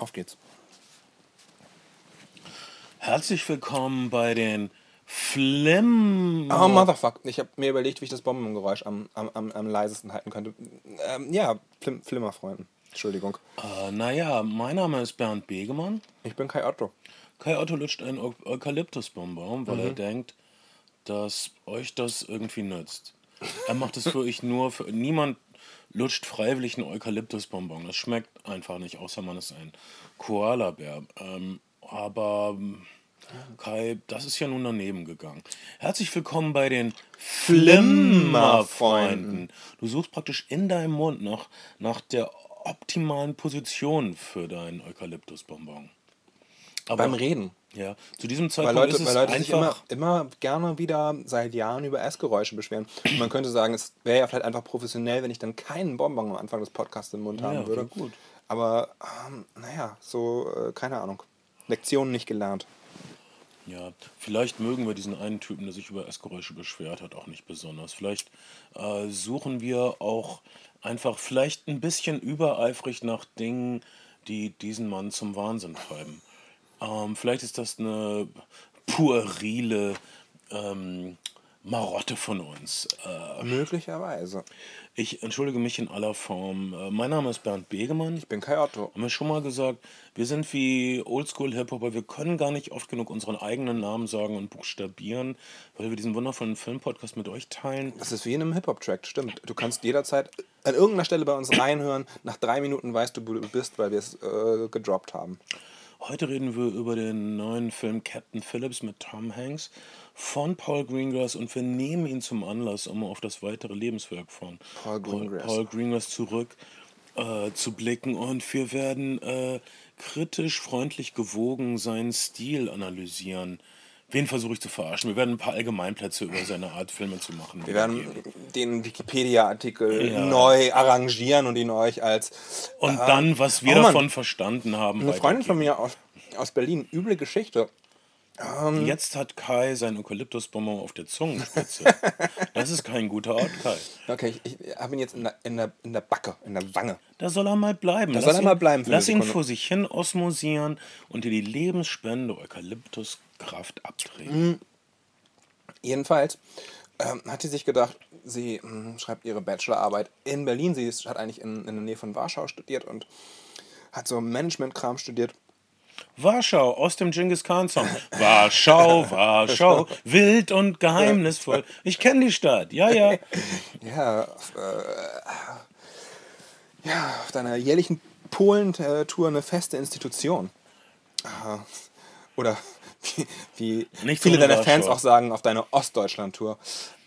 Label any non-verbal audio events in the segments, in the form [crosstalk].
Auf geht's. Herzlich willkommen bei den Flim. Oh, Motherfuck. Ich habe mir überlegt, wie ich das Bombengeräusch am, am, am, am leisesten halten könnte. Ähm, ja, Flim Flimmerfreunden. Entschuldigung. Äh, naja, mein Name ist Bernd Begemann. Ich bin Kai Otto. Kai Otto lutscht einen Eu Eukalyptusbonbon, weil er denkt, dass euch das irgendwie nützt. Er macht es für [laughs] euch nur für. Niemand lutscht freiwillig einen Eukalyptusbonbon. Das schmeckt einfach nicht, außer man ist ein Koalabär. Ähm, aber Kai, das ist ja nun daneben gegangen. Herzlich willkommen bei den Flimmerfreunden. Du suchst praktisch in deinem Mund nach, nach der optimalen Position für deinen Eukalyptusbonbon. Aber Beim Reden. Ja, zu diesem Weil Zeitpunkt Leute, ist es weil Leute sich immer, einfach. immer gerne wieder seit Jahren über Essgeräusche beschweren. Und man könnte sagen, es wäre ja vielleicht einfach professionell, wenn ich dann keinen Bonbon am Anfang des Podcasts im Mund haben Ja, würde. wäre gut. Aber, ähm, naja, so, äh, keine Ahnung. Lektionen nicht gelernt. Ja, vielleicht mögen wir diesen einen Typen, der sich über Essgeräusche beschwert hat, auch nicht besonders. Vielleicht äh, suchen wir auch einfach vielleicht ein bisschen übereifrig nach Dingen, die diesen Mann zum Wahnsinn treiben. Ähm, vielleicht ist das eine puerile ähm, Marotte von uns. Äh, Möglicherweise. ich entschuldige mich in aller Form. Äh, mein Name ist Bernd Begemann. Ich bin Kai Otto. Haben wir schon mal gesagt, wir sind wie Oldschool-Hip-Hopper, wir können gar nicht oft genug unseren eigenen Namen sagen und buchstabieren, weil wir diesen wundervollen Filmpodcast mit euch teilen. Das ist wie in einem Hip-Hop-Track, stimmt. Du kannst jederzeit an irgendeiner Stelle bei uns reinhören. Nach drei Minuten weißt du, wo du bist, weil wir es äh, gedroppt haben. Heute reden wir über den neuen Film Captain Phillips mit Tom Hanks von Paul Greengrass und wir nehmen ihn zum Anlass, um auf das weitere Lebenswerk von Paul Greengrass. Paul Greengrass zurück äh, zu blicken und wir werden äh, kritisch, freundlich gewogen seinen Stil analysieren. Wen versuche ich zu verarschen? Wir werden ein paar Allgemeinplätze über seine Art, Filme zu machen. Wir werden den Wikipedia-Artikel Ja. neu arrangieren und ihn euch als Und dann, was wir Oh Mann. davon verstanden haben, eine Freundin von mir aus, aus Berlin, üble Geschichte. Jetzt hat Kai seinen Eukalyptusbonbon auf der Zungenspitze. [laughs] das ist kein guter Ort, Kai. Okay, ich, ich habe ihn jetzt in der, in, der, in der Backe, in der Wange. Da soll er mal bleiben. Da Lass soll er ihn, mal bleiben Lass ihn vor sich hin osmosieren und dir die lebensspendende Eukalyptuskraft abtreten. Jedenfalls ähm, hat sie sich gedacht, sie mh, schreibt ihre Bachelorarbeit in Berlin. Sie ist, hat eigentlich in, in der Nähe von Warschau studiert und hat so Management-Kram studiert. Warschau aus dem Genghis Khan Song. Warschau, Warschau, wild und geheimnisvoll. Ich kenne die Stadt. Ja, ja. [laughs] Ja, auf, äh, ja, auf deiner jährlichen Polen-Tour eine feste Institution. Oder wie, [laughs] wie Nicht viele deiner Fans Warschau. auch sagen, auf deiner Ostdeutschland-Tour.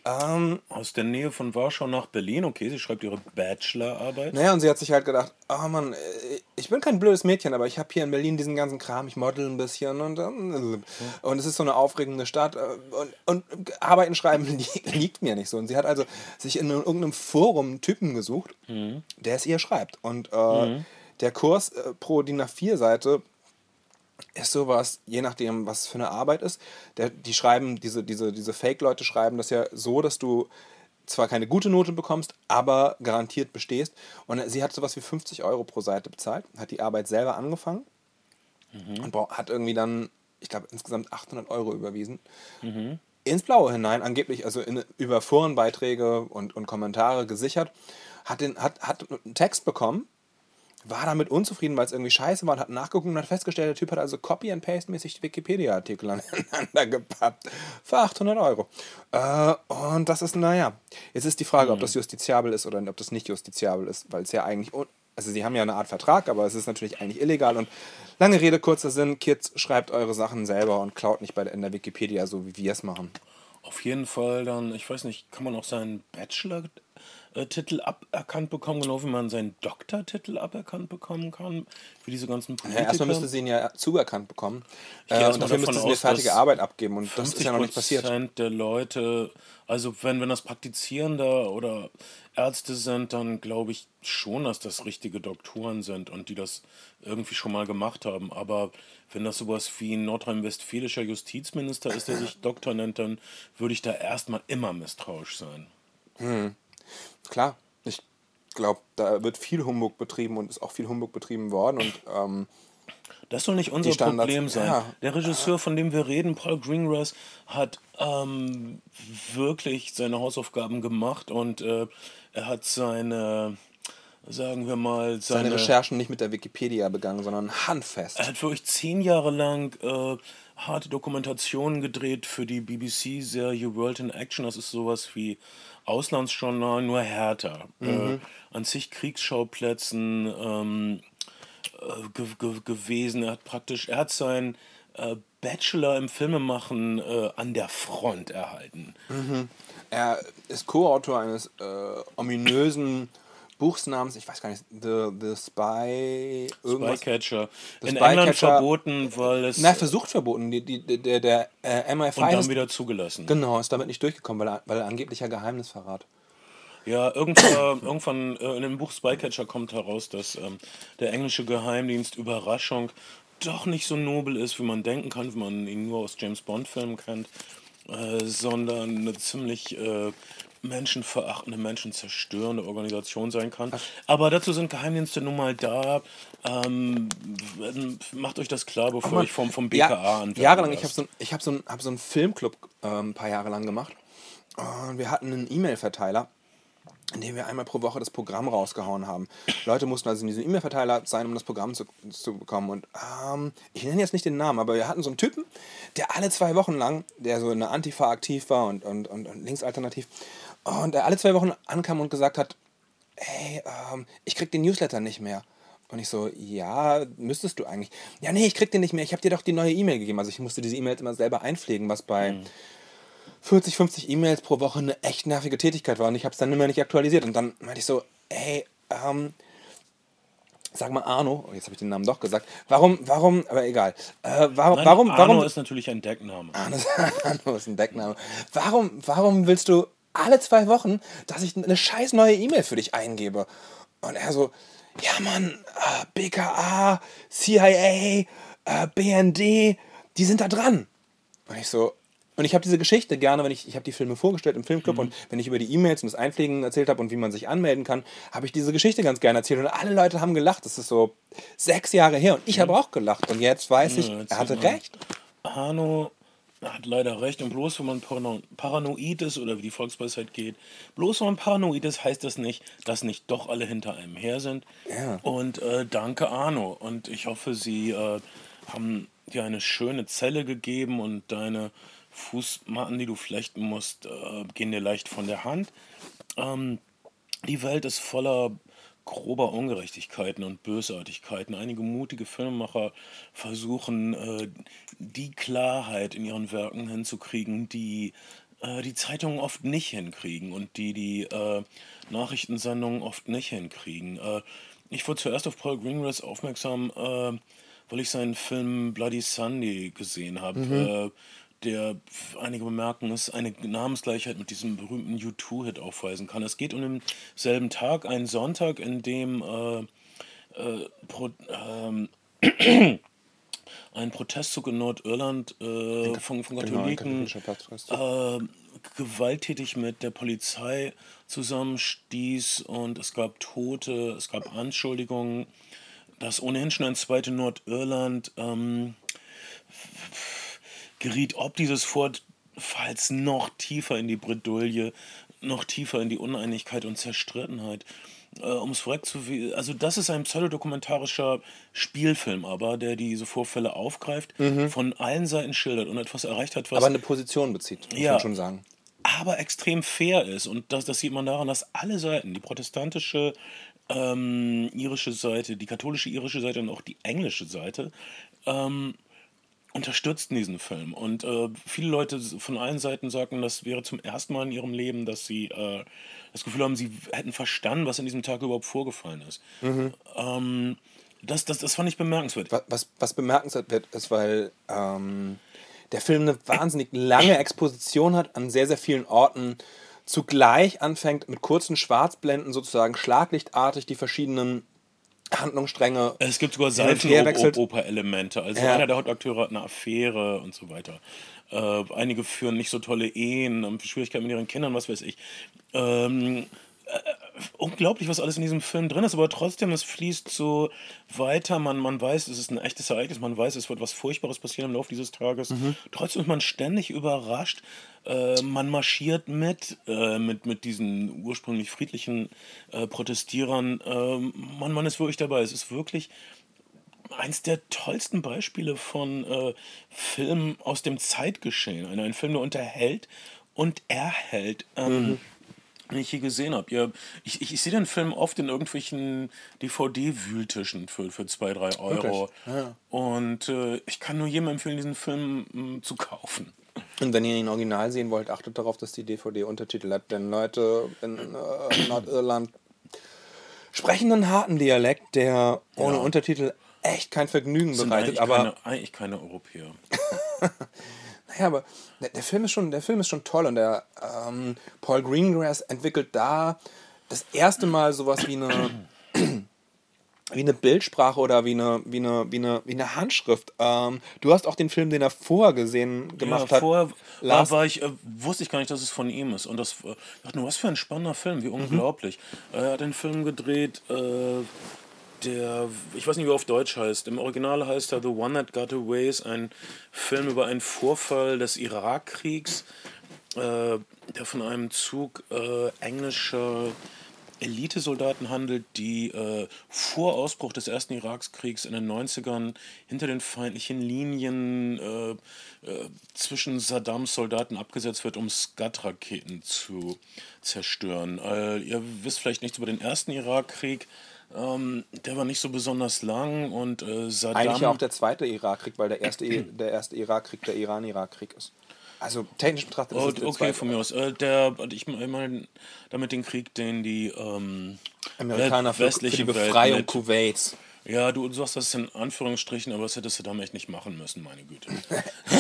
Ähm, Aus der Nähe von Warschau nach Berlin. Okay, sie schreibt ihre Bachelorarbeit. naja, und sie hat sich halt gedacht, oh Mann, äh, ich bin kein blödes Mädchen, aber ich habe hier in Berlin diesen ganzen Kram, ich model ein bisschen und, ähm, und es ist so eine aufregende Stadt äh, und, und Arbeiten schreiben [laughs] li liegt mir nicht so. Und sie hat also sich in irgendeinem Forum einen Typen gesucht, der es ihr schreibt. Und äh, der Kurs äh, pro DIN A4-Seite ist sowas, je nachdem, was für eine Arbeit ist. Der, die schreiben, diese, diese, diese Fake-Leute schreiben das ja so, dass du zwar keine gute Note bekommst, aber garantiert bestehst. Und sie hat sowas wie 50 Euro pro Seite bezahlt, hat die Arbeit selber angefangen und bra- hat irgendwie dann, ich glaube, insgesamt 800 Euro überwiesen. Ins Blaue hinein, angeblich, also in, über Forenbeiträge und, und Kommentare gesichert, hat, den, hat, hat einen Text bekommen, war damit unzufrieden, weil es irgendwie scheiße war und hat nachgeguckt und hat festgestellt, der Typ hat also Copy- and Paste-mäßig Wikipedia-Artikel aneinander [laughs] gepappt. Für 800 Euro. Äh, und das ist, naja, jetzt ist die Frage, ob das justiziabel ist oder ob das nicht justiziabel ist, weil es ja eigentlich, also sie haben ja eine Art Vertrag, aber es ist natürlich eigentlich illegal und lange Rede, kurzer Sinn, Kids, schreibt eure Sachen selber und klaut nicht bei der, in der Wikipedia, so wie wir es machen. Auf jeden Fall dann, ich weiß nicht, kann man auch seinen Bachelor-Titel aberkannt bekommen, genau wie man seinen Doktortitel aberkannt bekommen kann, für diese ganzen Ja, Politiker. erstmal müsste sie ihn ja zugerkannt bekommen. Äh, und dafür müsste sie eine fertige Arbeit abgeben und das ist ja noch nicht passiert. 50% der Leute, also wenn, wenn das Praktizierende oder Ärzte sind, dann glaube ich schon, dass das richtige Doktoren sind und die das irgendwie schon mal gemacht haben. Aber wenn das sowas wie ein nordrhein-westfälischer Justizminister ist, der sich Doktor nennt, dann würde ich da erstmal immer misstrauisch sein. Klar, ich glaube, da wird viel Humbug betrieben und ist auch viel Humbug betrieben worden und ähm, Das soll nicht unser Problem sein. ja. Der Regisseur, von dem wir reden, Paul Greengrass, hat ähm, wirklich seine Hausaufgaben gemacht und äh, er hat seine, sagen wir mal, seine, Seine Recherchen nicht mit der Wikipedia begangen, sondern handfest. er hat wirklich zehn Jahre lang äh, harte Dokumentationen gedreht für die BBC-Serie World in Action. Das ist sowas wie Auslandsjournal, nur härter. Äh, an zig Kriegsschauplätzen ähm, äh, ge ge gewesen. Er hat praktisch, er hat seinen äh, Bachelor im Filmemachen äh, an der Front erhalten. Er ist Co-Autor eines äh, ominösen Buchs namens, ich weiß gar nicht, The, The Spy. Irgendwas. Spycatcher. Das In England Spycatcher- verboten, weil es. Nein, versucht verboten. Die, die, der der äh, MI5 und dann ist, wieder zugelassen. genau, ist damit nicht durchgekommen, weil weil er angeblicher Geheimnisverrat. Ja, irgendwann, irgendwann äh, in dem Buch Spycatcher kommt heraus, dass ähm, der englische Geheimdienst Überraschung doch nicht so nobel ist, wie man denken kann, wenn man ihn nur aus James Bond-Filmen kennt, äh, sondern eine ziemlich äh, menschenverachtende, menschenzerstörende Organisation sein kann. Aber dazu sind Geheimdienste nun mal da. Ähm, macht euch das klar, bevor ich vom, vom BKA Ja, anwende. jahrelang, ich habe so, ich hab so, ein- hab so einen Filmclub ähm, ein paar Jahre lang gemacht. Und wir hatten einen E-Mail-Verteiler, in dem wir einmal pro Woche das Programm rausgehauen haben. Leute mussten also in diesem E-Mail-Verteiler sein, um das Programm zu, zu bekommen. Und ähm, ich nenne jetzt nicht den Namen, aber wir hatten so einen Typen, der alle zwei Wochen lang, der so in der Antifa aktiv war und, und, und, und linksalternativ, und der alle zwei Wochen ankam und gesagt hat, hey, ähm, ich krieg den Newsletter nicht mehr. Und ich so, ja, müsstest du eigentlich. Ja, nee, ich krieg den nicht mehr. Ich habe dir doch die neue E-Mail gegeben. Also ich musste diese E-Mails immer selber einpflegen, was bei 40, 50 E-Mails pro Woche eine echt nervige Tätigkeit war. Und ich habe es dann immer nicht aktualisiert. Und dann meinte ich so, hey, ähm, sag mal Arno, oh, jetzt habe ich den Namen doch gesagt. Warum, warum, aber egal. Äh, warum, Nein, warum, Arno warum, ist natürlich ein Deckname. Arno ist ein Deckname. Warum, warum willst du alle zwei Wochen, dass ich eine scheiß neue E-Mail für dich eingebe? Und er so, ja Mann, äh, BKA, CIA, äh, BND, die sind da dran. Und ich so, und ich habe diese Geschichte gerne, wenn ich, ich habe die Filme vorgestellt im Filmclub und wenn ich über die E-Mails und das Einpflegen erzählt habe und wie man sich anmelden kann, habe ich diese Geschichte ganz gerne erzählt und alle Leute haben gelacht. Das ist so sechs Jahre her und ich habe auch gelacht und jetzt weiß ich, Ja, er hatte recht. Arno hat leider recht. Und bloß wenn man parano paranoid ist oder wie die Volksweisheit geht, bloß wenn man paranoid ist, heißt das nicht, dass nicht doch alle hinter einem her sind. Ja. Und äh, danke Arno. Und ich hoffe, Sie äh, haben dir eine schöne Zelle gegeben und deine Fußmatten, die du flechten musst, äh, gehen dir leicht von der Hand. Ähm, die Welt ist voller grober Ungerechtigkeiten und Bösartigkeiten. Einige mutige Filmemacher versuchen, äh, die Klarheit in ihren Werken hinzukriegen, die äh, die Zeitungen oft nicht hinkriegen und die die äh, Nachrichtensendungen oft nicht hinkriegen. Ich wurde zuerst auf Paul Greengrass aufmerksam, weil ich seinen Film Bloody Sunday gesehen habe. Äh, der, einige bemerken, es eine Namensgleichheit mit diesem berühmten U2-Hit aufweisen kann. Es geht um denselben Tag, einen Sonntag, in dem äh, äh, pro, ähm, ein Protestzug in Nordirland äh, von, von Genau, Katholiken äh, gewalttätig mit der Polizei zusammenstieß und es gab Tote, es gab Anschuldigungen, dass ohnehin schon ein zweite Nordirland ähm, geriet ob dieses Vorfalls noch tiefer in die Bredouille, noch tiefer in die Uneinigkeit und Zerstrittenheit. Äh, um es vorweg zu also das ist ein pseudodokumentarischer Spielfilm, aber der diese Vorfälle aufgreift, von allen Seiten schildert und etwas erreicht hat, was Aber eine Position bezieht, muss Ja. man schon sagen. aber extrem fair ist. Und das, das sieht man daran, dass alle Seiten, die protestantische ähm, irische Seite, die katholische irische Seite und auch die englische Seite, ähm, unterstützten diesen Film. Und äh, viele Leute von allen Seiten sagten, das wäre zum ersten Mal in ihrem Leben, dass sie äh, das Gefühl haben, sie hätten verstanden, was an diesem Tag überhaupt vorgefallen ist. Ähm, das, das, das fand ich bemerkenswert. Wa- Was, was bemerkenswert wird, ist, weil ähm, der Film eine wahnsinnig lange Exposition hat an sehr, sehr vielen Orten. Zugleich anfängt mit kurzen Schwarzblenden sozusagen schlaglichtartig die verschiedenen Handlungsstränge. Es gibt sogar. Seifenoper-Elemente. Also Ja. einer der Hauptakteure hat eine Affäre und so weiter. Äh, einige führen nicht so tolle Ehen, haben Schwierigkeiten mit ihren Kindern, was weiß ich. Ähm, äh, unglaublich, was alles in diesem Film drin ist, aber trotzdem, es fließt so weiter. Man, man weiß, es ist ein echtes Ereignis, man weiß, es wird was Furchtbares passieren im Laufe dieses Tages. Mhm. Trotzdem ist man ständig überrascht. Äh, man marschiert mit, äh, mit, mit diesen ursprünglich friedlichen äh, Protestierern. Ähm, man, man ist wirklich dabei. Es ist wirklich eins der tollsten Beispiele von äh, Filmen aus dem Zeitgeschehen. Ein, ein Film, der unterhält und erhält. Ähm, den ich je gesehen habe. Ja, ich, ich, ich sehe den Film oft in irgendwelchen DVD-Wühltischen für, für 2, 3 Euro. Ja. Und äh, ich kann nur jedem empfehlen, diesen Film mh, zu kaufen. Und wenn ihr ihn original sehen wollt, achtet darauf, dass die DVD Untertitel hat. Denn Leute in äh, Nordirland sprechen einen harten Dialekt, der ohne Ja. Untertitel echt kein Vergnügen Sind bereitet. eigentlich, Aber keine, eigentlich keine Europäer. [laughs] Ja, aber der, der, Film ist schon, der Film ist schon toll und der ähm, Paul Greengrass entwickelt da das erste Mal sowas wie eine, wie eine Bildsprache oder wie eine, wie eine, wie eine, wie eine Handschrift. Ähm, du hast auch den Film, den er vorher gesehen gemacht ja, hat. vorher Last- war ich, äh, wusste ich gar nicht, dass es von ihm ist. Und das äh, dachte nur, was für ein spannender Film, Mhm. wie unglaublich. Äh, Er hat einen Film gedreht, äh, der, ich weiß nicht, wie er auf Deutsch heißt. Im Original heißt er The One That Got Away, ist ein Film über einen Vorfall des Irakkriegs, äh, der von einem Zug äh, englischer Elitesoldaten handelt, die äh, vor Ausbruch des ersten Irakskriegs in den 90ern hinter den feindlichen Linien äh, äh, zwischen Saddams Soldaten abgesetzt wird, um Scud-Raketen zu zerstören. Äh, ihr wisst vielleicht nichts über den ersten Irakkrieg. Ähm, der war nicht so besonders lang und äh, Saddam. Eigentlich ja auch der zweite Irakkrieg, weil der erste, I- der erste Irakkrieg der Iran-Irak-Krieg ist. Also technisch betrachtet ist Oh, es der okay, zweite. von mir aus. Äh, der, ich meine damit den Krieg, den die ähm, Amerikaner für, für die Befreiung Kuwaits. Ja, du sagst das in Anführungsstrichen, aber das hättest du damit echt nicht machen müssen, meine Güte.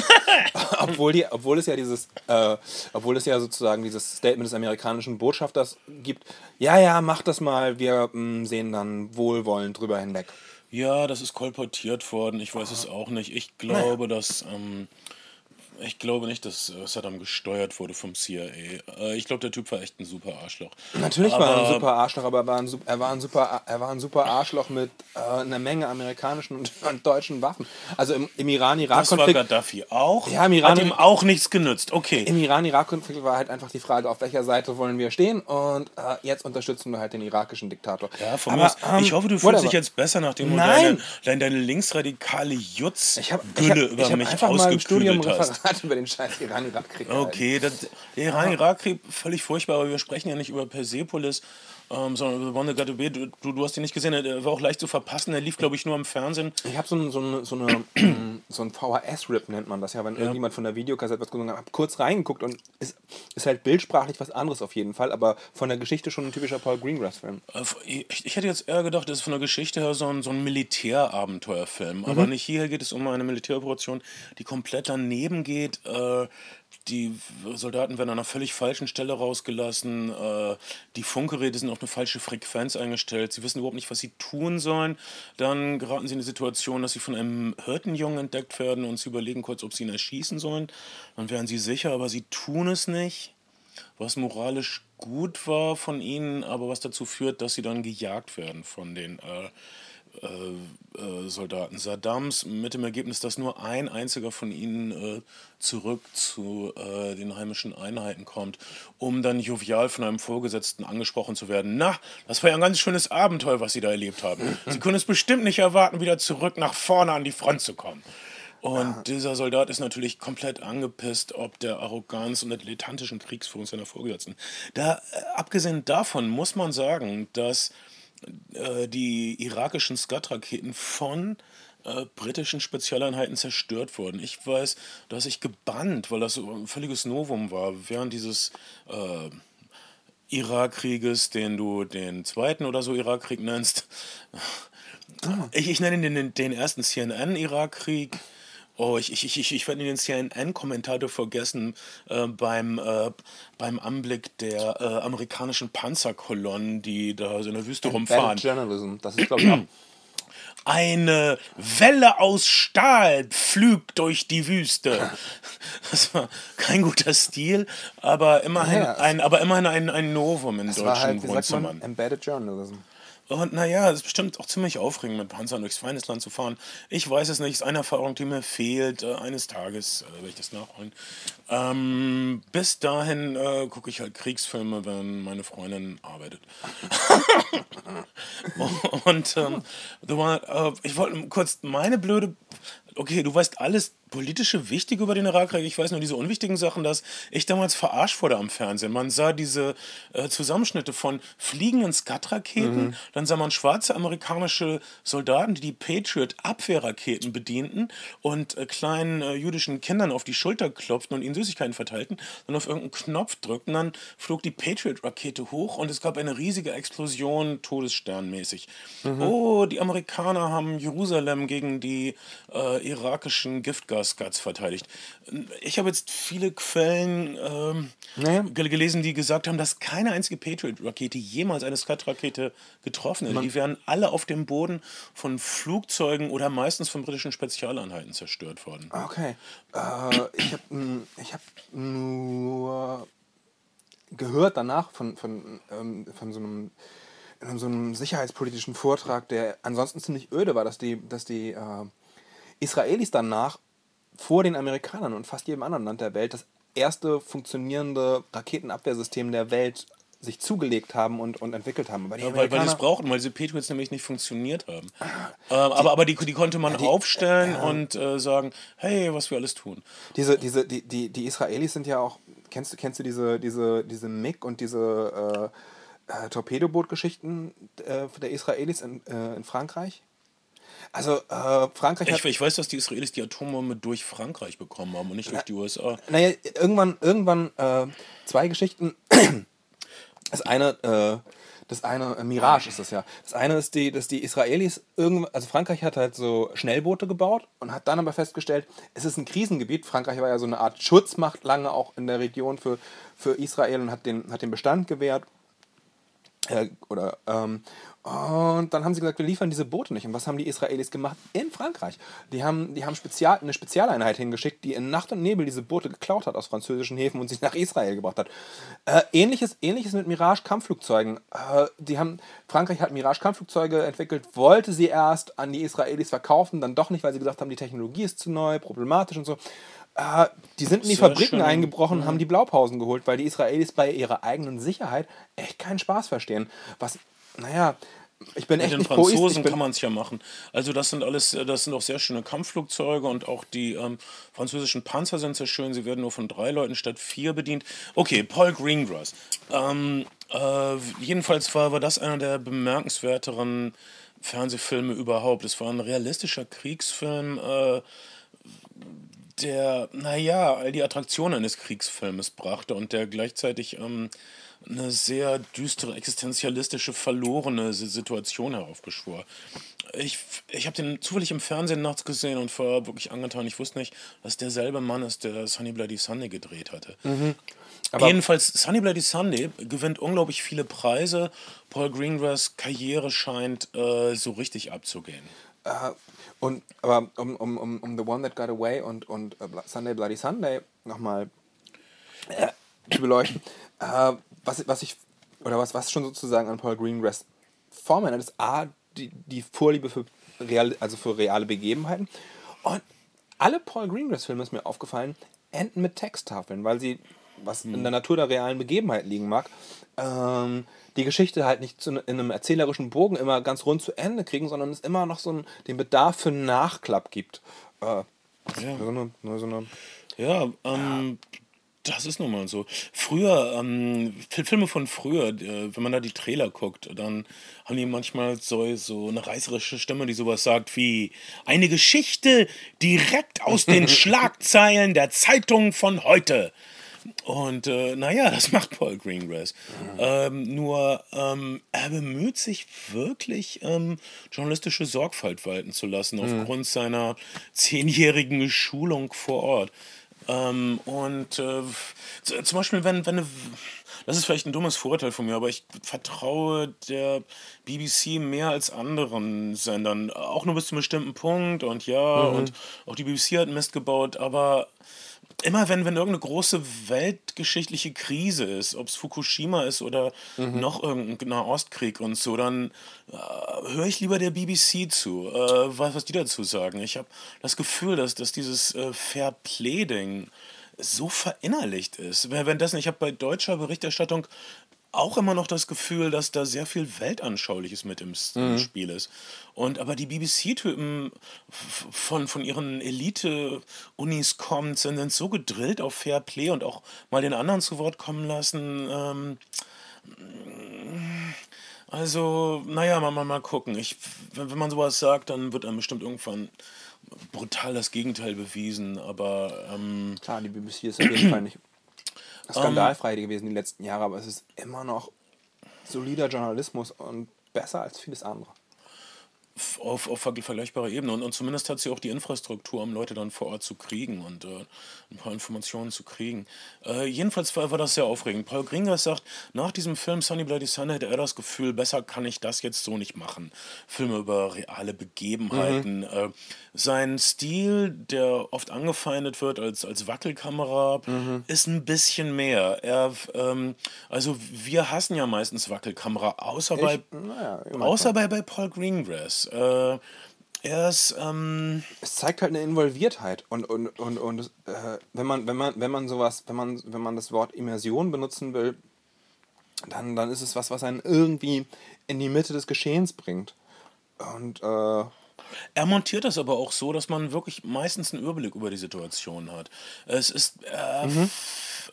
[laughs] obwohl, die, obwohl es ja dieses, äh, obwohl es ja sozusagen dieses Statement des amerikanischen Botschafters gibt, ja, ja, mach das mal, wir mh, sehen dann wohlwollend drüber hinweg. Ja, das ist kolportiert worden, ich weiß es auch nicht. Ich glaube, dass. Ähm, ich glaube nicht, dass äh, Saddam gesteuert wurde vom CIA. Äh, ich glaube, der Typ war echt ein super Arschloch. Natürlich war er ein Aber- super Arschloch, aber er war ein, er war ein, super, er war ein super Arschloch mit äh, einer Menge amerikanischen und, [laughs] und deutschen Waffen. Also im, im Das war Iran-Irak-Konflikt Gaddafi auch. Ja, im Iran- Hat ihm auch nichts genützt. Okay. Im Iran-Irak-Konflikt war halt einfach die Frage, auf welcher Seite wollen wir stehen und äh, jetzt unterstützen wir halt den irakischen Diktator. Ja, von Aber, mir ähm, Ich hoffe, du fühlst whatever. dich jetzt besser, nachdem du Nein! deine, deine, deine linksradikale Jutz Ich habe ich hab, Gülle über ich hab mich einfach ausgekübelt hast. Referat über den scheiß Iran-Irak-Krieg. Okay, das, der Iran-Irak-Krieg völlig furchtbar, aber wir sprechen ja nicht über Persepolis, ähm, sondern über Wonder God Obey. Du, du, du hast ihn nicht gesehen, der war auch leicht zu verpassen. Der lief, glaube ich, nur im Fernsehen. Ich habe so, ein- so, eine, so, eine, so ein VHS-Rip, nennt man das ja, wenn irgendjemand von der Videokassette was gesungen hat. Hab kurz reingeguckt und ist, ist halt bildsprachlich was anderes auf jeden Fall, aber von der Geschichte schon ein typischer Paul Greengrass-Film. Äh, Ich, ich hätte jetzt eher gedacht, das ist von der Geschichte her so ein, so ein Militärabenteuerfilm. Mhm. Aber nicht hier geht es um eine Militäroperation, die komplett daneben geht. Äh, die Soldaten werden an einer völlig falschen Stelle rausgelassen. Äh, die Funkgeräte sind auf eine falsche Frequenz eingestellt. Sie wissen überhaupt nicht, was sie tun sollen. Dann geraten sie in die Situation, dass sie von einem Hirtenjungen entdeckt werden und sie überlegen kurz, ob sie ihn erschießen sollen. Dann wären sie sicher, aber sie tun es nicht was moralisch gut war von ihnen, aber was dazu führt, dass sie dann gejagt werden von den äh, äh, äh, Soldaten Saddams, mit dem Ergebnis, dass nur ein einziger von ihnen äh, zurück zu äh, den heimischen Einheiten kommt, um dann jovial von einem Vorgesetzten angesprochen zu werden. Na, das war ja ein ganz schönes Abenteuer, was Sie da erlebt haben. Sie können es bestimmt nicht erwarten, wieder zurück nach vorne an die Front zu kommen. Und dieser Soldat ist natürlich komplett angepisst, ob der Arroganz und der dilettantischen Kriegsführung seiner Vorgesetzten. Da, äh, abgesehen davon muss man sagen, dass äh, die irakischen Scud-Raketen von äh, britischen Spezialeinheiten zerstört wurden. Ich weiß, dass ich gebannt, weil das so ein völliges Novum war, während dieses äh, Irakkrieges, den du den zweiten oder so Irakkrieg nennst. Ich, ich nenne ihn den, den ersten CNN-Irakkrieg. Oh, ich, ich, ich, ich werde den CNN-Kommentator vergessen äh, beim, äh, beim Anblick der äh, amerikanischen Panzerkolonnen, die da so in der Wüste rumfahren. Bad Journalism, das ist glaube ich auch. Eine Welle aus Stahl pflügt durch die Wüste. Das war kein guter Stil, aber immerhin Ja, ein, aber immerhin ein, ein Novum in deutschen war halt, Wohnzimmern. Embedded Journalism. Und naja, es ist bestimmt auch ziemlich aufregend, mit Panzern durchs Feindesland zu fahren. Ich weiß es nicht, es ist eine Erfahrung, die mir fehlt. Äh, eines Tages äh, werde ich das nachholen. Ähm, bis dahin äh, gucke ich halt Kriegsfilme, wenn meine Freundin arbeitet. [laughs] Und ähm, äh, ich wollte kurz meine blöde. Okay, du weißt alles politische Wichtige über den Irakkrieg. Ich weiß nur diese unwichtigen Sachen, dass ich damals verarscht wurde am Fernsehen. Man sah diese äh, Zusammenschnitte von fliegenden Scud-Raketen, dann sah man schwarze amerikanische Soldaten, die die Patriot-Abwehrraketen bedienten und äh, kleinen äh, jüdischen Kindern auf die Schulter klopften und ihnen Süßigkeiten verteilten, dann auf irgendeinen Knopf drückten, dann flog die Patriot-Rakete hoch und es gab eine riesige Explosion, Todessternmäßig. Oh, die Amerikaner haben Jerusalem gegen die äh, irakischen Giftgas-Guts verteidigt. Ich habe jetzt viele Quellen ähm, Naja. gel- gelesen, die gesagt haben, dass keine einzige Patriot-Rakete jemals eine Scud-Rakete getroffen hätte. Die wären alle auf dem Boden von Flugzeugen oder meistens von britischen Spezialeinheiten zerstört worden. Okay. Äh, ich habe ich hab nur gehört danach von, von, ähm, von so einem in so einem sicherheitspolitischen Vortrag, der ansonsten ziemlich öde war, dass die, dass die äh, Israelis danach vor den Amerikanern und fast jedem anderen Land der Welt das erste funktionierende Raketenabwehrsystem der Welt sich zugelegt haben und, und entwickelt haben. Aber die Weil, weil die es brauchten, weil diese Patriots nämlich nicht funktioniert haben. Ähm, aber aber die, die konnte man die- aufstellen und äh, sagen, hey, was wir alles tun. Diese, diese, die, die, die Israelis sind ja auch, kennst du, kennst du diese, diese, diese MiG und diese äh, äh, Torpedoboot-Geschichten äh, der Israelis in, äh, in Frankreich? Also äh, Frankreich Ich, hat, ich weiß, dass die Israelis die Atombombe durch Frankreich bekommen haben und nicht durch die USA. naja, irgendwann, irgendwann äh, zwei Geschichten. Das eine, äh, das eine, äh, Mirage ist das ja. Das eine ist die, dass die Israelis irgendwann, also Frankreich hat halt so Schnellboote gebaut und hat dann aber festgestellt, es ist ein Krisengebiet. Frankreich war ja so eine Art Schutzmacht lange auch in der Region für, für Israel und hat den, hat den Bestand gewährt. Äh, oder, ähm, und dann haben sie gesagt, wir liefern diese Boote nicht. Und was haben die Israelis gemacht? In Frankreich. Die haben, die haben Spezial, eine Spezialeinheit hingeschickt, die in Nacht und Nebel diese Boote geklaut hat aus französischen Häfen und sie nach Israel gebracht hat. Äh, ähnliches, ähnliches mit Mirage-Kampfflugzeugen. Äh, Frankreich hat Mirage-Kampfflugzeuge entwickelt, wollte sie erst an die Israelis verkaufen, dann doch nicht, weil sie gesagt haben, die Technologie ist zu neu, problematisch und so. Äh, die sind in die Sehr Fabriken schön. eingebrochen und haben die Blaupausen geholt, weil die Israelis bei ihrer eigenen Sicherheit echt keinen Spaß verstehen. Was, naja, ich bin Mit echt den pro Is- Franzosen kann man es ja machen. Also das sind alles, äh, das sind auch sehr schöne Kampfflugzeuge und auch die ähm, französischen Panzer sind sehr schön. Sie werden nur von drei Leuten statt vier bedient. Okay, Paul Greengrass. Ähm, äh, jedenfalls war, war das einer der bemerkenswerteren Fernsehfilme überhaupt. Es war ein realistischer Kriegsfilm. Äh, der, naja, all die Attraktionen eines Kriegsfilmes brachte und der gleichzeitig ähm, eine sehr düstere, existenzialistische, verlorene Situation heraufbeschwor. Ich, ich habe den zufällig im Fernsehen nachts gesehen und war wirklich angetan. Ich wusste nicht, dass derselbe Mann ist, der Sunny Bloody Sunday gedreht hatte. Aber- Jedenfalls, Sunny Bloody Sunday gewinnt unglaublich viele Preise. Paul Greengrass Karriere scheint äh, so richtig abzugehen. äh, und, aber um, um, um, um The One That Got Away und, und Bla- Sunday Bloody Sunday nochmal äh, zu beleuchten, äh, was, was ich, oder was, was schon sozusagen an Paul Greengrass Formen ist, A, die, die Vorliebe für, real, also für reale Begebenheiten. Und alle Paul Greengrass-Filme ist mir aufgefallen, enden mit Texttafeln, weil sie, was in der Natur der realen Begebenheit liegen mag, ähm, die Geschichte halt nicht zu, in einem erzählerischen Bogen immer ganz rund zu Ende kriegen, sondern es immer noch so einen, den Bedarf für einen Nachklapp gibt. Äh, Ja. so eine, nur so eine, Ja, ähm, das ist nun mal so. Früher, ähm, Fil- Filme von früher, äh, wenn man da die Trailer guckt, dann haben die manchmal so, so eine reißerische Stimme, die sowas sagt wie eine Geschichte direkt aus den [laughs] Schlagzeilen der Zeitung von heute. Und äh, naja, das [laughs] macht Paul Greengrass. Ähm, nur ähm, er bemüht sich wirklich, ähm, journalistische Sorgfalt walten zu lassen, aufgrund seiner zehnjährigen Schulung vor Ort. Ähm, und äh, zum Beispiel, wenn, wenn eine, das ist vielleicht ein dummes Vorurteil von mir, aber ich vertraue der BBC mehr als anderen Sendern. Auch nur bis zu einem bestimmten Punkt und ja, mhm. und auch die BBC hat Mist gebaut, aber immer wenn, wenn irgendeine große weltgeschichtliche Krise ist, ob es Fukushima ist oder mhm. noch irgendein Nahostkrieg und so, dann äh, höre ich lieber der BBC zu, äh, was, was die dazu sagen. Ich habe das Gefühl, dass, dass dieses äh, Fair Play-Ding so verinnerlicht ist. Wenn das nicht, ich habe bei deutscher Berichterstattung auch immer noch das Gefühl, dass da sehr viel Weltanschauliches mit im, mhm. Spiel ist. Und aber die BBC-Typen von, von ihren Elite-Unis kommt, sind, sind so gedrillt auf Fair Play und auch mal den anderen zu Wort kommen lassen. Ähm, also, naja, mal, mal, mal gucken. Ich, wenn, wenn man sowas sagt, dann wird einem bestimmt irgendwann brutal das Gegenteil bewiesen, aber. Ähm, Klar, die BBC ist auf jeden Fall nicht skandalfrei um, gewesen die letzten Jahre, aber es ist immer noch solider Journalismus und besser als vieles andere auf, auf vergleichbare Ebene. Und, und zumindest hat sie auch die Infrastruktur, um Leute dann vor Ort zu kriegen und äh, ein paar Informationen zu kriegen. Äh, jedenfalls war, war das sehr aufregend. Paul Gringers sagt, nach diesem Film Sunny Bloody Sunday hätte er das Gefühl, besser kann ich das jetzt so nicht machen. Filme über reale Begebenheiten. Mhm. Äh, sein Stil, der oft angefeindet wird als, als Wackelkamera, mhm. ist ein bisschen mehr. Er, ähm, also wir hassen ja meistens Wackelkamera, außer, ich, bei, naja, außer bei, bei Paul Greengrass. Äh, er ist, ähm es zeigt halt eine Involviertheit und, und, und, und äh, wenn man, wenn man, wenn man sowas, wenn man, wenn man das Wort Immersion benutzen will, dann, dann ist es was, was einen irgendwie in die Mitte des Geschehens bringt. Und äh, er montiert das aber auch so, dass man wirklich meistens einen Überblick über die Situation hat. Es ist. Äh, mhm.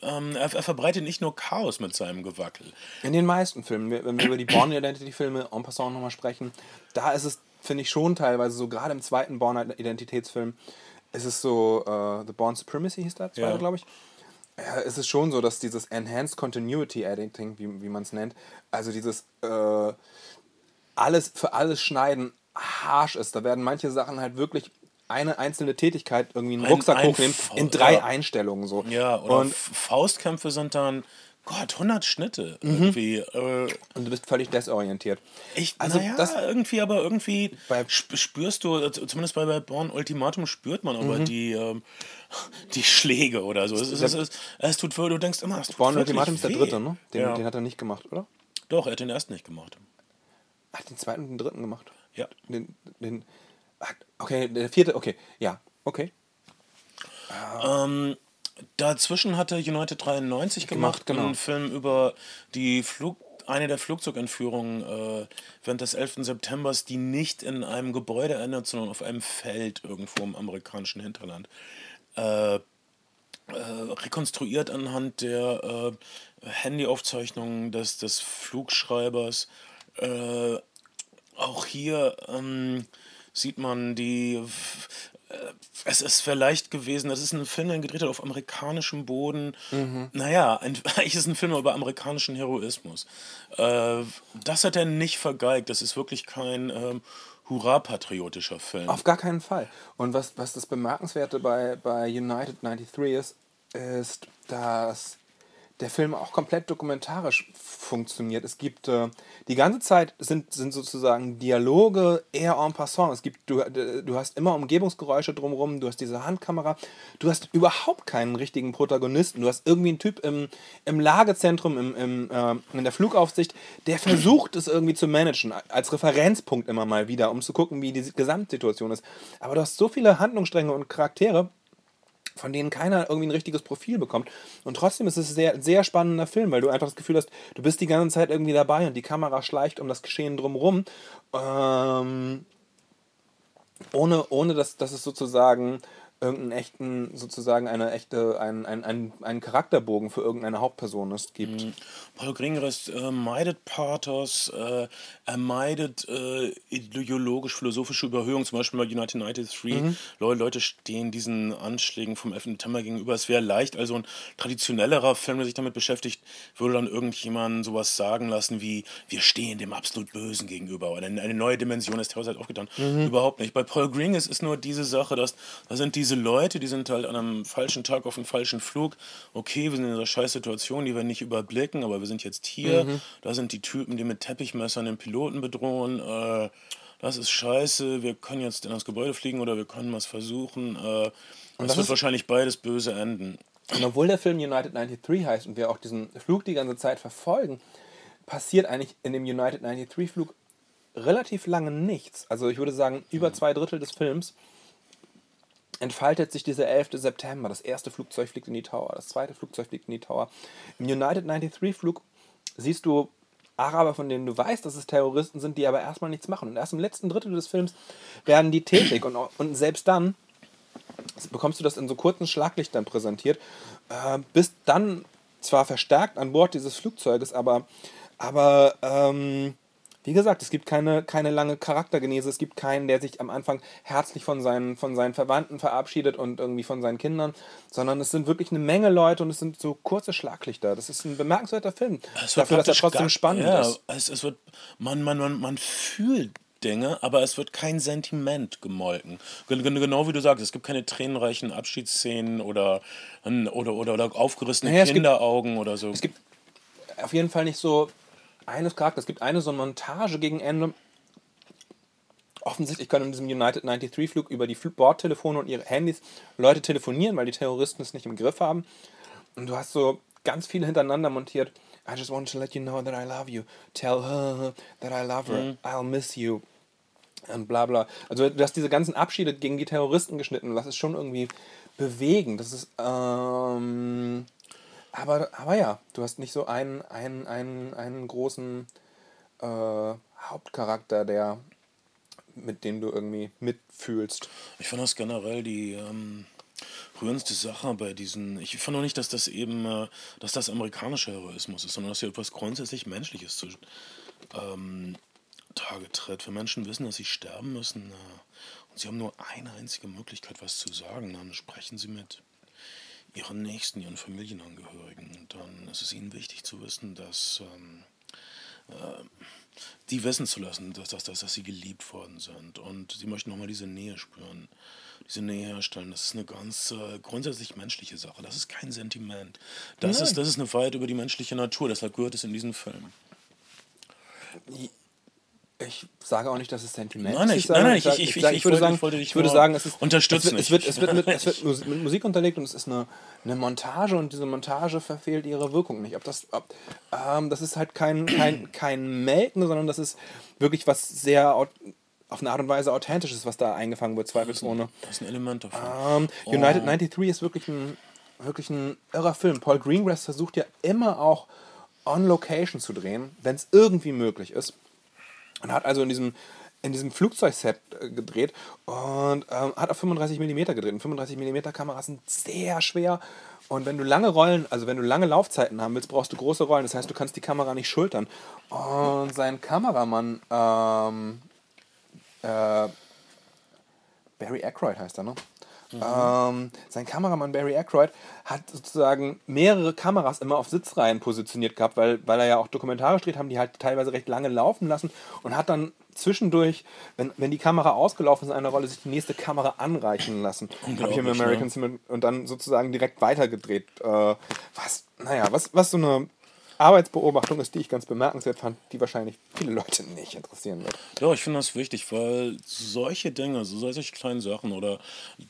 Ähm, er, er, verbreitet nicht nur Chaos mit seinem Gewackel. In den meisten Filmen, wenn wir über die [clears throat] Born Identity-Filme en passant nochmal sprechen, da ist es, finde ich, schon teilweise so, gerade im zweiten Born-Identitätsfilm, ist es so, uh, The Born Supremacy hieß der zweite, ja. glaube ich. Ja, ist es schon so, dass dieses Enhanced Continuity Editing, wie, wie man es nennt, also dieses äh, alles für alles schneiden harsh ist. Da werden manche Sachen halt wirklich eine einzelne Tätigkeit irgendwie einen Rucksack ein, ein hochnehmen in drei ja. Einstellungen so. Ja, oder und Faustkämpfe sind dann Gott, 100 Schnitte mhm. irgendwie. Äh, und du bist völlig desorientiert. Ich, also naja, das irgendwie, aber irgendwie spürst du, äh, zumindest bei, bei Born Ultimatum spürt man aber mhm. die, ähm, die Schläge oder so. Es, es, es, es, tut du denkst immer, es tut Born Ultimatum ist der dritte, ne? Den, ja. den hat er nicht gemacht, oder? Doch, er hat den ersten nicht gemacht. Hat den zweiten und den dritten gemacht? Ja. Den, den, okay, der vierte, okay, ja, okay. Ähm, dazwischen hatte United 93 gemacht, gemacht genau. einen Film über die Flug, eine der Flugzeugentführungen äh, während des 11. September, die nicht in einem Gebäude endet, sondern auf einem Feld irgendwo im amerikanischen Hinterland. Äh, äh, rekonstruiert anhand der äh, Handyaufzeichnungen des, des Flugschreibers. Äh, auch hier ähm, sieht man die. Äh, es ist vielleicht gewesen, das ist ein Film, der gedreht hat auf amerikanischem Boden. Mhm. Naja, ein, [laughs] eigentlich ist ein Film über amerikanischen Heroismus. Äh, das hat er nicht vergeigt. Das ist wirklich kein ähm, hurra-patriotischer Film. Auf gar keinen Fall. Und was, was das Bemerkenswerte bei, bei United 93 ist, ist, dass der Film auch komplett dokumentarisch funktioniert. Es gibt äh, die ganze Zeit sind, sind sozusagen Dialoge eher en passant. Es gibt, du, du hast immer Umgebungsgeräusche drumherum, du hast diese Handkamera, du hast überhaupt keinen richtigen Protagonisten. Du hast irgendwie einen Typ im, im Lagezentrum, im, im, äh, in der Flugaufsicht, der versucht es irgendwie zu managen, als Referenzpunkt immer mal wieder, um zu gucken, wie die Gesamtsituation ist. Aber du hast so viele Handlungsstränge und Charaktere, von denen keiner irgendwie ein richtiges Profil bekommt. Und trotzdem ist es ein sehr, sehr spannender Film, weil du einfach das Gefühl hast, du bist die ganze Zeit irgendwie dabei und die Kamera schleicht um das Geschehen drumherum. Ähm, ohne, ohne dass, dass es sozusagen irgendeinen echten, sozusagen eine echte, ein, ein, ein, einen Charakterbogen für irgendeine Hauptperson es gibt. Mhm. Paul Gringerist äh, meidet Pathos, äh, er meidet äh, ideologisch-philosophische Überhöhung, zum Beispiel bei United 93. Mhm. Leute stehen diesen Anschlägen vom 11. September gegenüber. Es wäre leicht, also ein traditionellerer Film, der sich damit beschäftigt, würde dann irgendjemand sowas sagen lassen wie, wir stehen dem absolut Bösen gegenüber oder eine, neue Dimension des Terrors hat aufgetan. Mhm. Überhaupt nicht. Bei Paul Green ist es nur diese Sache, dass da sind diese diese Leute, die sind halt an einem falschen Tag auf einem falschen Flug. Okay, wir sind in dieser scheiß Situation, die wir nicht überblicken, aber wir sind jetzt hier. Mhm. Da sind die Typen, die mit Teppichmessern den Piloten bedrohen. Äh, das ist scheiße, wir können jetzt in das Gebäude fliegen oder wir können was versuchen. Äh, es das wird wahrscheinlich beides böse enden. Und obwohl der Film United 93 heißt und wir auch diesen Flug die ganze Zeit verfolgen, passiert eigentlich in dem United 93 Flug relativ lange nichts. Also ich würde sagen, über zwei Drittel des Films entfaltet sich dieser 11. September. Das erste Flugzeug fliegt in die Tower, das zweite Flugzeug fliegt in die Tower. Im United 93 Flug siehst du Araber, von denen du weißt, dass es Terroristen sind, die aber erstmal nichts machen. Und erst im letzten Drittel des Films werden die tätig. Und, und selbst dann bekommst du das in so kurzen Schlaglichtern präsentiert, äh, bist dann zwar verstärkt an Bord dieses Flugzeuges, aber, aber ähm, wie gesagt, es gibt keine, keine lange Charaktergenese, es gibt keinen, der sich am Anfang herzlich von seinen, von seinen Verwandten verabschiedet und irgendwie von seinen Kindern, sondern es sind wirklich eine Menge Leute und es sind so kurze Schlaglichter. Das ist ein bemerkenswerter Film, Es wird dafür, dass er trotzdem spannend ja, ist. Es, es wird, man, man, man, man fühlt Dinge, aber es wird kein Sentiment gemolken. Gen- gen- Genau wie du sagst, es gibt keine tränenreichen Abschiedsszenen oder, oder, oder, oder aufgerissene Naja, es gibt- Kinderaugen oder so. Es gibt auf jeden Fall nicht so eines Charakter. Es gibt eine so eine Montage gegen Ende. Offensichtlich können in diesem United 93 Flug über die Bordtelefone und ihre Handys Leute telefonieren, weil die Terroristen es nicht im Griff haben. Und du hast so ganz viele hintereinander montiert. I just want to let you know that I love you. Tell her that I love her. I'll miss you. Und bla bla. Also du hast diese ganzen Abschiede gegen die Terroristen geschnitten. Das ist schon irgendwie bewegend. Das ist, ähm, aber, aber ja, du hast nicht so einen, einen, einen, einen großen äh, Hauptcharakter, der mit dem du irgendwie mitfühlst. Ich fand das generell die ähm, rührendste Sache bei diesen. Ich fand auch nicht, dass das eben, äh, dass das amerikanischer Heroismus ist, sondern dass hier etwas grundsätzlich Menschliches zu ähm, Tage tritt. Wenn Menschen wissen, dass sie sterben müssen äh, und sie haben nur eine einzige Möglichkeit, was zu sagen, dann sprechen sie mit ihren Nächsten, ihren Familienangehörigen. Und dann ist es ihnen wichtig zu wissen, dass ähm, äh, die wissen zu lassen, dass, dass, dass, dass sie geliebt worden sind. Und sie möchten nochmal diese Nähe spüren, diese Nähe herstellen. Das ist eine ganz äh, grundsätzlich menschliche Sache. Das ist kein Sentiment. Das, Nein. ist, das ist eine Wahrheit über die menschliche Natur. Deshalb gehört es in diesen Film. Ich sage auch nicht, dass es Sentiment Nein, ist. ich- nein, nein, ich- ich- sage- ich würde sagen, ich ich würde sagen, es ist unterstützen Es wird, es wird, mit, es wird [laughs] mit Musik unterlegt und es ist eine, eine Montage und diese Montage verfehlt ihre Wirkung nicht. Ob das, ob, ähm, das ist halt kein, kein, [clears throat] kein Melken, sondern das ist wirklich was sehr au- auf eine Art und Weise authentisches, was da eingefangen wird, zweifelsohne. Das ist ein Element davon. Ähm, United 93 ist wirklich ein, wirklich ein irrer Film. Paul Greengrass versucht ja immer auch on Location zu drehen, wenn es irgendwie möglich ist. Und hat also in diesem, in diesem Flugzeugset äh, gedreht und ähm, hat auf 35 mm gedreht. Und 35 mm Kameras sind sehr schwer. Und wenn du lange Rollen, also wenn du lange Laufzeiten haben willst, brauchst du große Rollen. Das heißt, du kannst die Kamera nicht schultern. Und sein Kameramann, ähm, äh, Barry Aykroyd heißt er, ne? Ähm, sein Kameramann Barry Aykroyd hat sozusagen mehrere Kameras immer auf Sitzreihen positioniert gehabt, weil, weil er ja auch dokumentarisch dreht, haben die halt teilweise recht lange laufen lassen und hat dann zwischendurch, wenn, wenn die Kamera ausgelaufen ist in einer Rolle, sich die nächste Kamera anreichen lassen. Habe ich im American ne? Und dann sozusagen direkt weitergedreht. Äh, was, naja, was, was so eine Arbeitsbeobachtung ist, die ich ganz bemerkenswert fand, die wahrscheinlich viele Leute nicht interessieren wird. Ja, ich finde das wichtig, weil solche Dinge, so solche kleinen Sachen oder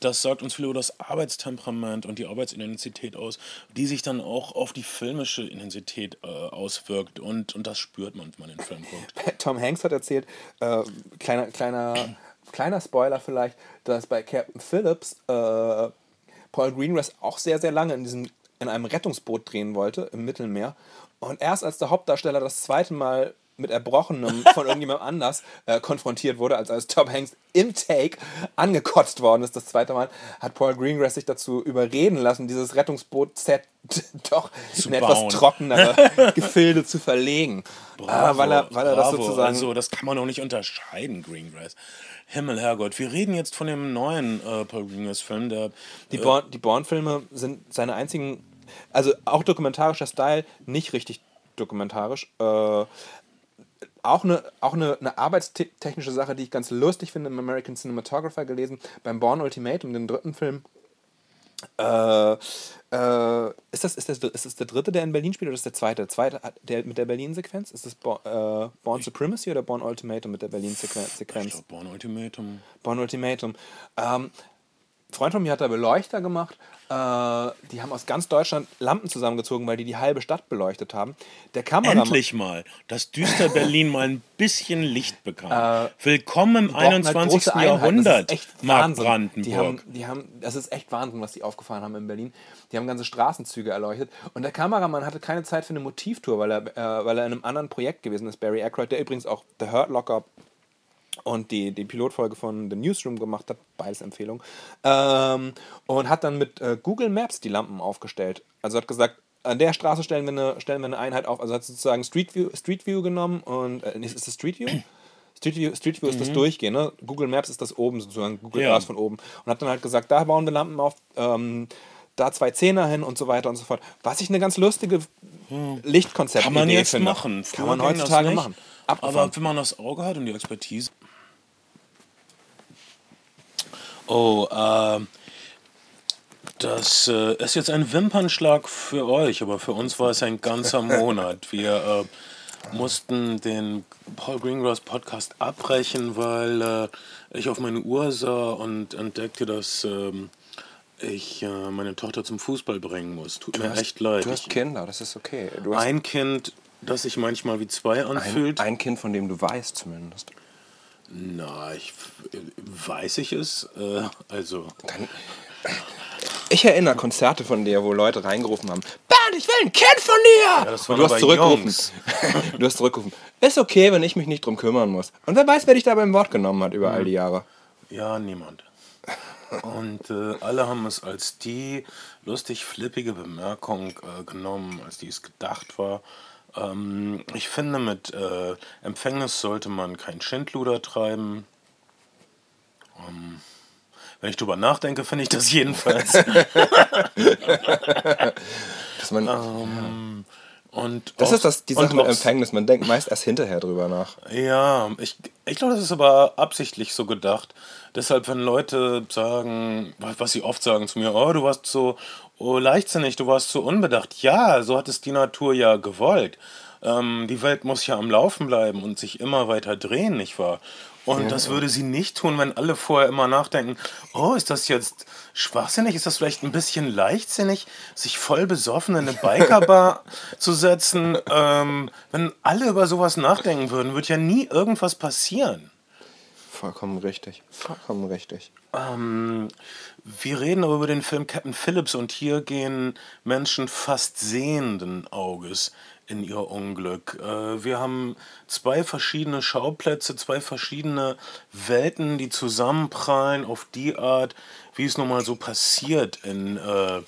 das sagt uns viel über das Arbeitstemperament und die Arbeitsidentität aus, die sich dann auch auf die filmische Intensität äh, auswirkt und, und das spürt man, wenn man den Film guckt. [laughs] Tom Hanks hat erzählt, äh, kleiner, kleiner, kleiner Spoiler vielleicht, dass bei Captain Phillips äh, Paul Greengrass auch sehr, sehr lange in, diesem, in einem Rettungsboot drehen wollte im Mittelmeer. Und erst als der Hauptdarsteller das zweite Mal mit Erbrochenem [laughs] von irgendjemand anders äh, konfrontiert wurde, als als Tom Hanks im Take angekotzt worden ist, das zweite Mal, hat Paul Greengrass sich dazu überreden lassen, dieses Rettungsboot-Set [laughs] doch Zu in etwas bauen. trockenere [laughs] Gefilde zu verlegen. Ah, weil er, weil er das bravo. sozusagen Also, das kann man auch nicht unterscheiden, Greengrass. Himmel, Herrgott. Wir reden jetzt von dem neuen äh, Paul Greengrass-Film, der. Die, Born, die Born-Filme sind seine einzigen, also auch dokumentarischer Style, nicht richtig dokumentarisch. Äh, auch eine, auch eine, eine arbeitstechnische Sache, die ich ganz lustig finde, im American Cinematographer gelesen, beim Born Ultimatum, dem dritten Film. Äh, äh, ist, das, ist, das, ist das der dritte, der in Berlin spielt, oder ist das der zweite? zweite der mit der Berlin-Sequenz? Ist das Born, äh, Born Supremacy oder Born Ultimatum mit der Berlin-Sequenz? Ich glaube, Born Ultimatum. Born Ultimatum. Ähm, Freund von mir hat da Beleuchter gemacht. Äh, die haben aus ganz Deutschland Lampen zusammengezogen, weil die die halbe Stadt beleuchtet haben. Der Kameramann, Endlich mal, dass düster [laughs] Berlin mal ein bisschen Licht bekam. Willkommen im 21. halt. Jahrhundert, Das ist echt Mark. Brandenburg. Die haben, die haben, das ist echt Wahnsinn, was die aufgefahren haben in Berlin. Die haben ganze Straßenzüge erleuchtet. Und der Kameramann hatte keine Zeit für eine Motivtour, weil er, äh, weil er in einem anderen Projekt gewesen ist. Barry Aykroyd, der übrigens auch The Hurt Locker und die, die Pilotfolge von The Newsroom gemacht hat, beides Empfehlung. Ähm, und hat dann mit äh, Google Maps die Lampen aufgestellt. Also hat gesagt, an der Straße stellen wir eine, stellen wir eine Einheit auf. Also hat sozusagen Street View, Street View genommen und äh, ist das Street View? [clears throat] Street View, Street View ist das Durchgehen, ne? Google Maps ist das oben sozusagen, Google Ja. Earth von oben. Und hat dann halt gesagt, da bauen wir Lampen auf, ähm, da zwei Zehner hin und so weiter und so fort. Was ich eine ganz lustige Lichtkonzept Kann man jetzt finde. machen. Kann man heutzutage machen. Abgefahren. Aber wenn man das Auge hat und die Expertise. Oh, äh, das äh, ist jetzt ein Wimpernschlag für euch, aber für uns war es ein ganzer [laughs] Monat. Wir äh, mussten den Paul Greengrass Podcast abbrechen, weil äh, ich auf meine Uhr sah und entdeckte, dass ähm, ich äh, meine Tochter zum Fußball bringen muss. Tut mir echt leid. Du hast Kinder, das ist okay. Du hast ein Kind, das sich manchmal wie zwei ein, anfühlt. ein Kind, von dem du weißt zumindest. Na, ich weiß ich es. Äh, also, Ich erinnere Konzerte von dir, wo Leute reingerufen haben, Bernd, ich will ein Kind von dir! das Und du hast zurückgerufen. [laughs] Du hast zurückgerufen. Ist okay, wenn ich mich nicht drum kümmern muss. Und wer weiß, wer dich da beim Wort genommen hat über all die Jahre. ja, niemand. Und äh, alle haben es als die lustig flippige Bemerkung äh, genommen, als die es gedacht war. Ähm, ich finde, mit äh, Empfängnis sollte man kein Schindluder treiben. Ähm, wenn ich drüber nachdenke, finde ich das jedenfalls. [laughs] Dass man, Und das auch- ist das, die Sache mit Empfängnis. Man denkt meist erst hinterher drüber nach. Ja, ich, ich glaube, das ist aber absichtlich so gedacht. Deshalb, wenn Leute sagen, was sie oft sagen zu mir, oh, du warst so oh, leichtsinnig, du warst so unbedacht. Ja, so hat es die Natur ja gewollt. Ähm, die Welt muss ja am Laufen bleiben und sich immer weiter drehen, nicht wahr? Und das würde sie nicht tun, wenn alle vorher immer nachdenken, oh, ist das jetzt schwachsinnig? Ist das vielleicht ein bisschen leichtsinnig, sich voll besoffen in eine [laughs] Bikerbar zu setzen? Ähm, wenn alle über sowas nachdenken würden, würde ja nie irgendwas passieren. Vollkommen richtig. Vollkommen richtig. Ähm, wir reden aber über den Film Captain Phillips und hier gehen Menschen fast sehenden Auges in ihr Unglück. Äh, wir haben zwei verschiedene Schauplätze, zwei verschiedene Welten, die zusammenprallen auf die Art, wie es nun mal so passiert in äh,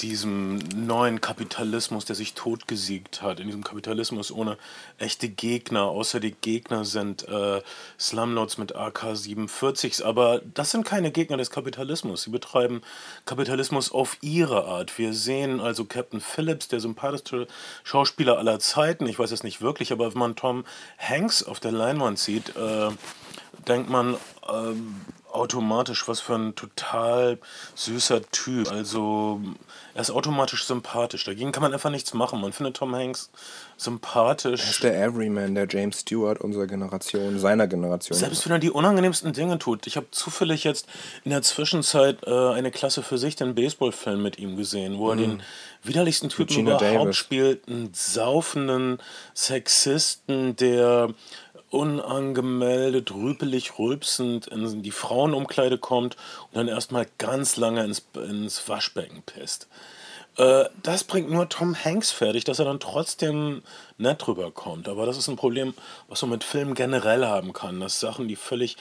diesem neuen Kapitalismus, der sich totgesiegt hat, in diesem Kapitalismus ohne echte Gegner, außer die Gegner sind äh, Slumlords mit AK-47s, aber das sind keine Gegner des Kapitalismus. Sie betreiben Kapitalismus auf ihre Art. Wir sehen also Captain Phillips, der sympathischste Schauspieler aller Zeiten, ich weiß es nicht wirklich, aber wenn man Tom Hanks auf der Leinwand sieht, äh, denkt man ähm, automatisch, was für ein total süßer Typ. Also er ist automatisch sympathisch. Dagegen kann man einfach nichts machen. Man findet Tom Hanks sympathisch. Das ist der Everyman, der James Stewart unserer Generation, seiner Generation. Selbst wenn er die unangenehmsten Dinge tut. Ich habe zufällig jetzt in der Zwischenzeit äh, eine Klasse für sich den Baseballfilm mit ihm gesehen, wo er den widerlichsten Typen überhaupt Davis. spielt. Einen saufenden Sexisten, der unangemeldet, rüpelig, rülpsend in die Frauenumkleide kommt und dann erstmal ganz lange ins, ins Waschbecken pisst. Äh, das bringt nur Tom Hanks fertig, dass er dann trotzdem nett rüberkommt. Aber das ist ein Problem, was man mit Filmen generell haben kann, dass Sachen, die völlig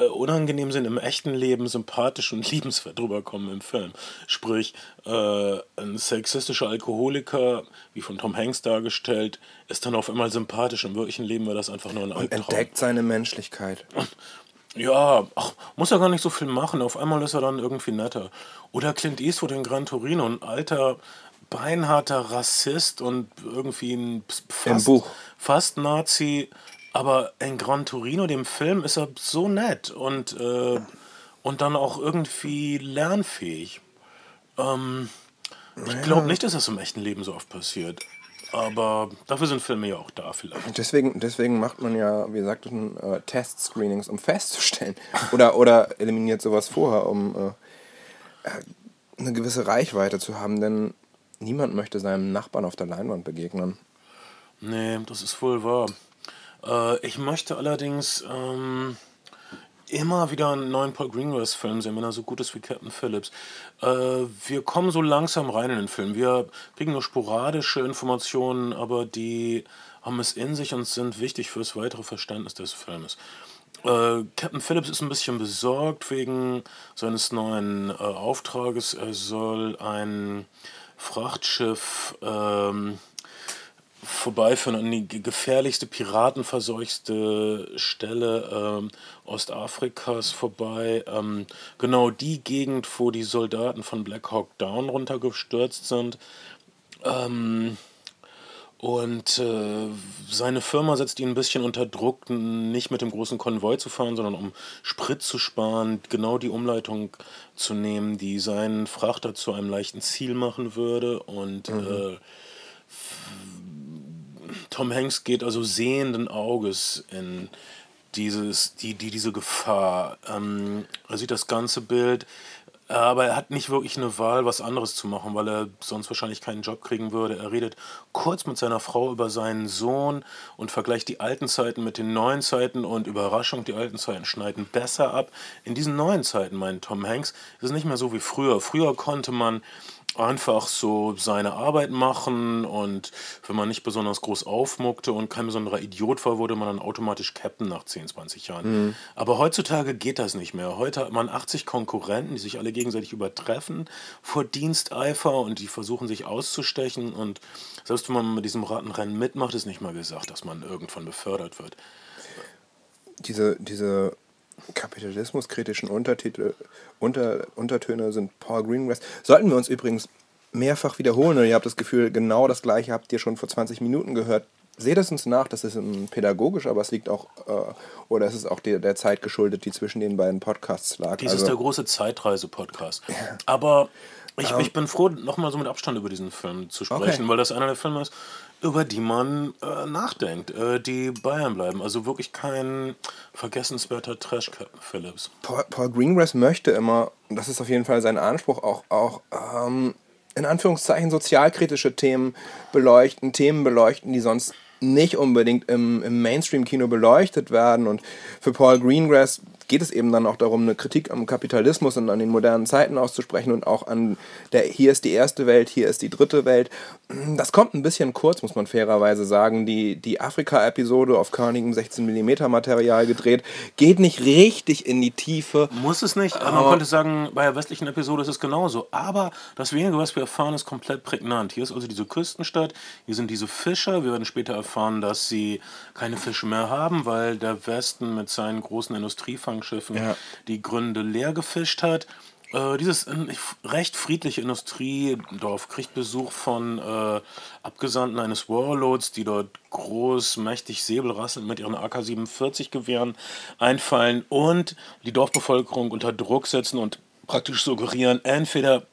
äh, unangenehm sind im echten Leben, sympathisch und [laughs] liebenswert rüberkommen im Film. Sprich, äh, ein sexistischer Alkoholiker, wie von Tom Hanks dargestellt, ist dann auf einmal sympathisch. Im wirklichen Leben wäre das einfach nur ein und Albtraum. entdeckt seine Menschlichkeit. [laughs] Ja, ach, muss er gar nicht so viel machen. Auf einmal ist er dann irgendwie netter. Oder Clint Eastwood in Gran Torino, ein alter beinharter Rassist und irgendwie ein fast, fast Nazi. Aber in Gran Torino, dem Film, ist er so nett und, äh, und dann auch irgendwie lernfähig. Ähm, ich glaube nicht, dass das im echten Leben so oft passiert. Aber dafür sind Filme ja auch da vielleicht. Deswegen, deswegen macht man ja, wie gesagt, äh, Test-Screenings, um festzustellen. Oder, oder eliminiert sowas vorher, um äh, äh, eine gewisse Reichweite zu haben. Denn niemand möchte seinem Nachbarn auf der Leinwand begegnen. Nee, das ist wohl wahr. Äh, ich möchte allerdings ähm, immer wieder einen neuen Paul Greengrass-Film sehen, wenn er so gut ist wie Captain Phillips. Äh, wir kommen so langsam rein in den Film. Wir kriegen nur sporadische Informationen, aber die haben es in sich und sind wichtig fürs weitere Verständnis des Filmes. Äh, Captain Phillips ist ein bisschen besorgt wegen seines neuen äh, Auftrages. Er soll ein Frachtschiff ähm, vorbeiführen an die gefährlichste, piratenverseuchte Stelle ähm, Ostafrikas vorbei. Ähm, genau die Gegend, wo die Soldaten von Black Hawk Down runtergestürzt sind. Ähm, und äh, seine Firma setzt ihn ein bisschen unter Druck, nicht mit dem großen Konvoi zu fahren, sondern um Sprit zu sparen, genau die Umleitung zu nehmen, die seinen Frachter zu einem leichten Ziel machen würde. Und mhm. äh, Tom Hanks geht also sehenden Auges in dieses, die, die, diese Gefahr. Ähm, er sieht das ganze Bild, aber er hat nicht wirklich eine Wahl, was anderes zu machen, weil er sonst wahrscheinlich keinen Job kriegen würde. Er redet kurz mit seiner Frau über seinen Sohn und vergleicht die alten Zeiten mit den neuen Zeiten und Überraschung, die alten Zeiten schneiden besser ab. In diesen neuen Zeiten, meint Tom Hanks, ist es nicht mehr so wie früher. Früher konnte man einfach so seine Arbeit machen und wenn man nicht besonders groß aufmuckte und kein besonderer Idiot war, wurde man dann automatisch Captain nach 10, 20 Jahren. Mhm. Aber heutzutage geht das nicht mehr. Heute hat man 80 Konkurrenten, die sich alle gegenseitig übertreffen vor Diensteifer und die versuchen sich auszustechen und selbst wenn man mit diesem Rattenrennen mitmacht, ist nicht mal gesagt, dass man irgendwann befördert wird. Diese, diese kapitalismuskritischen Untertitel, Unter, Untertöne sind Paul Greengrass. Sollten wir uns übrigens mehrfach wiederholen oder ihr habt das Gefühl, genau das gleiche habt ihr schon vor 20 Minuten gehört, seht es uns nach, das ist pädagogisch, aber es liegt auch, äh, oder es ist auch der, der Zeit geschuldet, die zwischen den beiden Podcasts lag. Dies also, ist der große Zeitreise-Podcast. Aber ich, um, ähm. ich bin froh, nochmal so mit Abstand über diesen Film zu sprechen, okay. weil das einer der Filme ist, über die man äh, nachdenkt, äh, die Bayern bleiben. Also wirklich kein vergessenswerter Trash Phillips. Paul, Paul, Greengrass möchte immer, das ist auf jeden Fall sein Anspruch, auch, auch ähm, in Anführungszeichen sozialkritische Themen beleuchten, Themen beleuchten, die sonst nicht unbedingt im, im Mainstream-Kino beleuchtet werden. Und für Paul Greengrass geht es eben dann auch darum, eine Kritik am Kapitalismus und an den modernen Zeiten auszusprechen und auch an der hier ist die erste Welt, hier ist die dritte Welt. Das kommt ein bisschen kurz, muss man fairerweise sagen. Die, die Afrika-Episode auf körnigem 16mm Material gedreht, geht nicht richtig in die Tiefe. Muss es nicht. Aber man könnte sagen, bei der westlichen Episode ist es genauso. Aber das wenige, was wir erfahren, ist komplett prägnant. Hier ist also diese Küstenstadt, hier sind diese Fischer. Wir werden später erfahren, dass sie keine Fische mehr haben, weil der Westen mit seinen großen Industriefang Flaggenschiffen ja. die Gründe leer gefischt hat. Äh, dieses recht friedliche Industriedorf kriegt Besuch von äh, Abgesandten eines Warlords, die dort groß, mächtig, säbelrasselnd mit ihren AK-47-Gewehren einfallen und die Dorfbevölkerung unter Druck setzen und praktisch suggerieren, entweder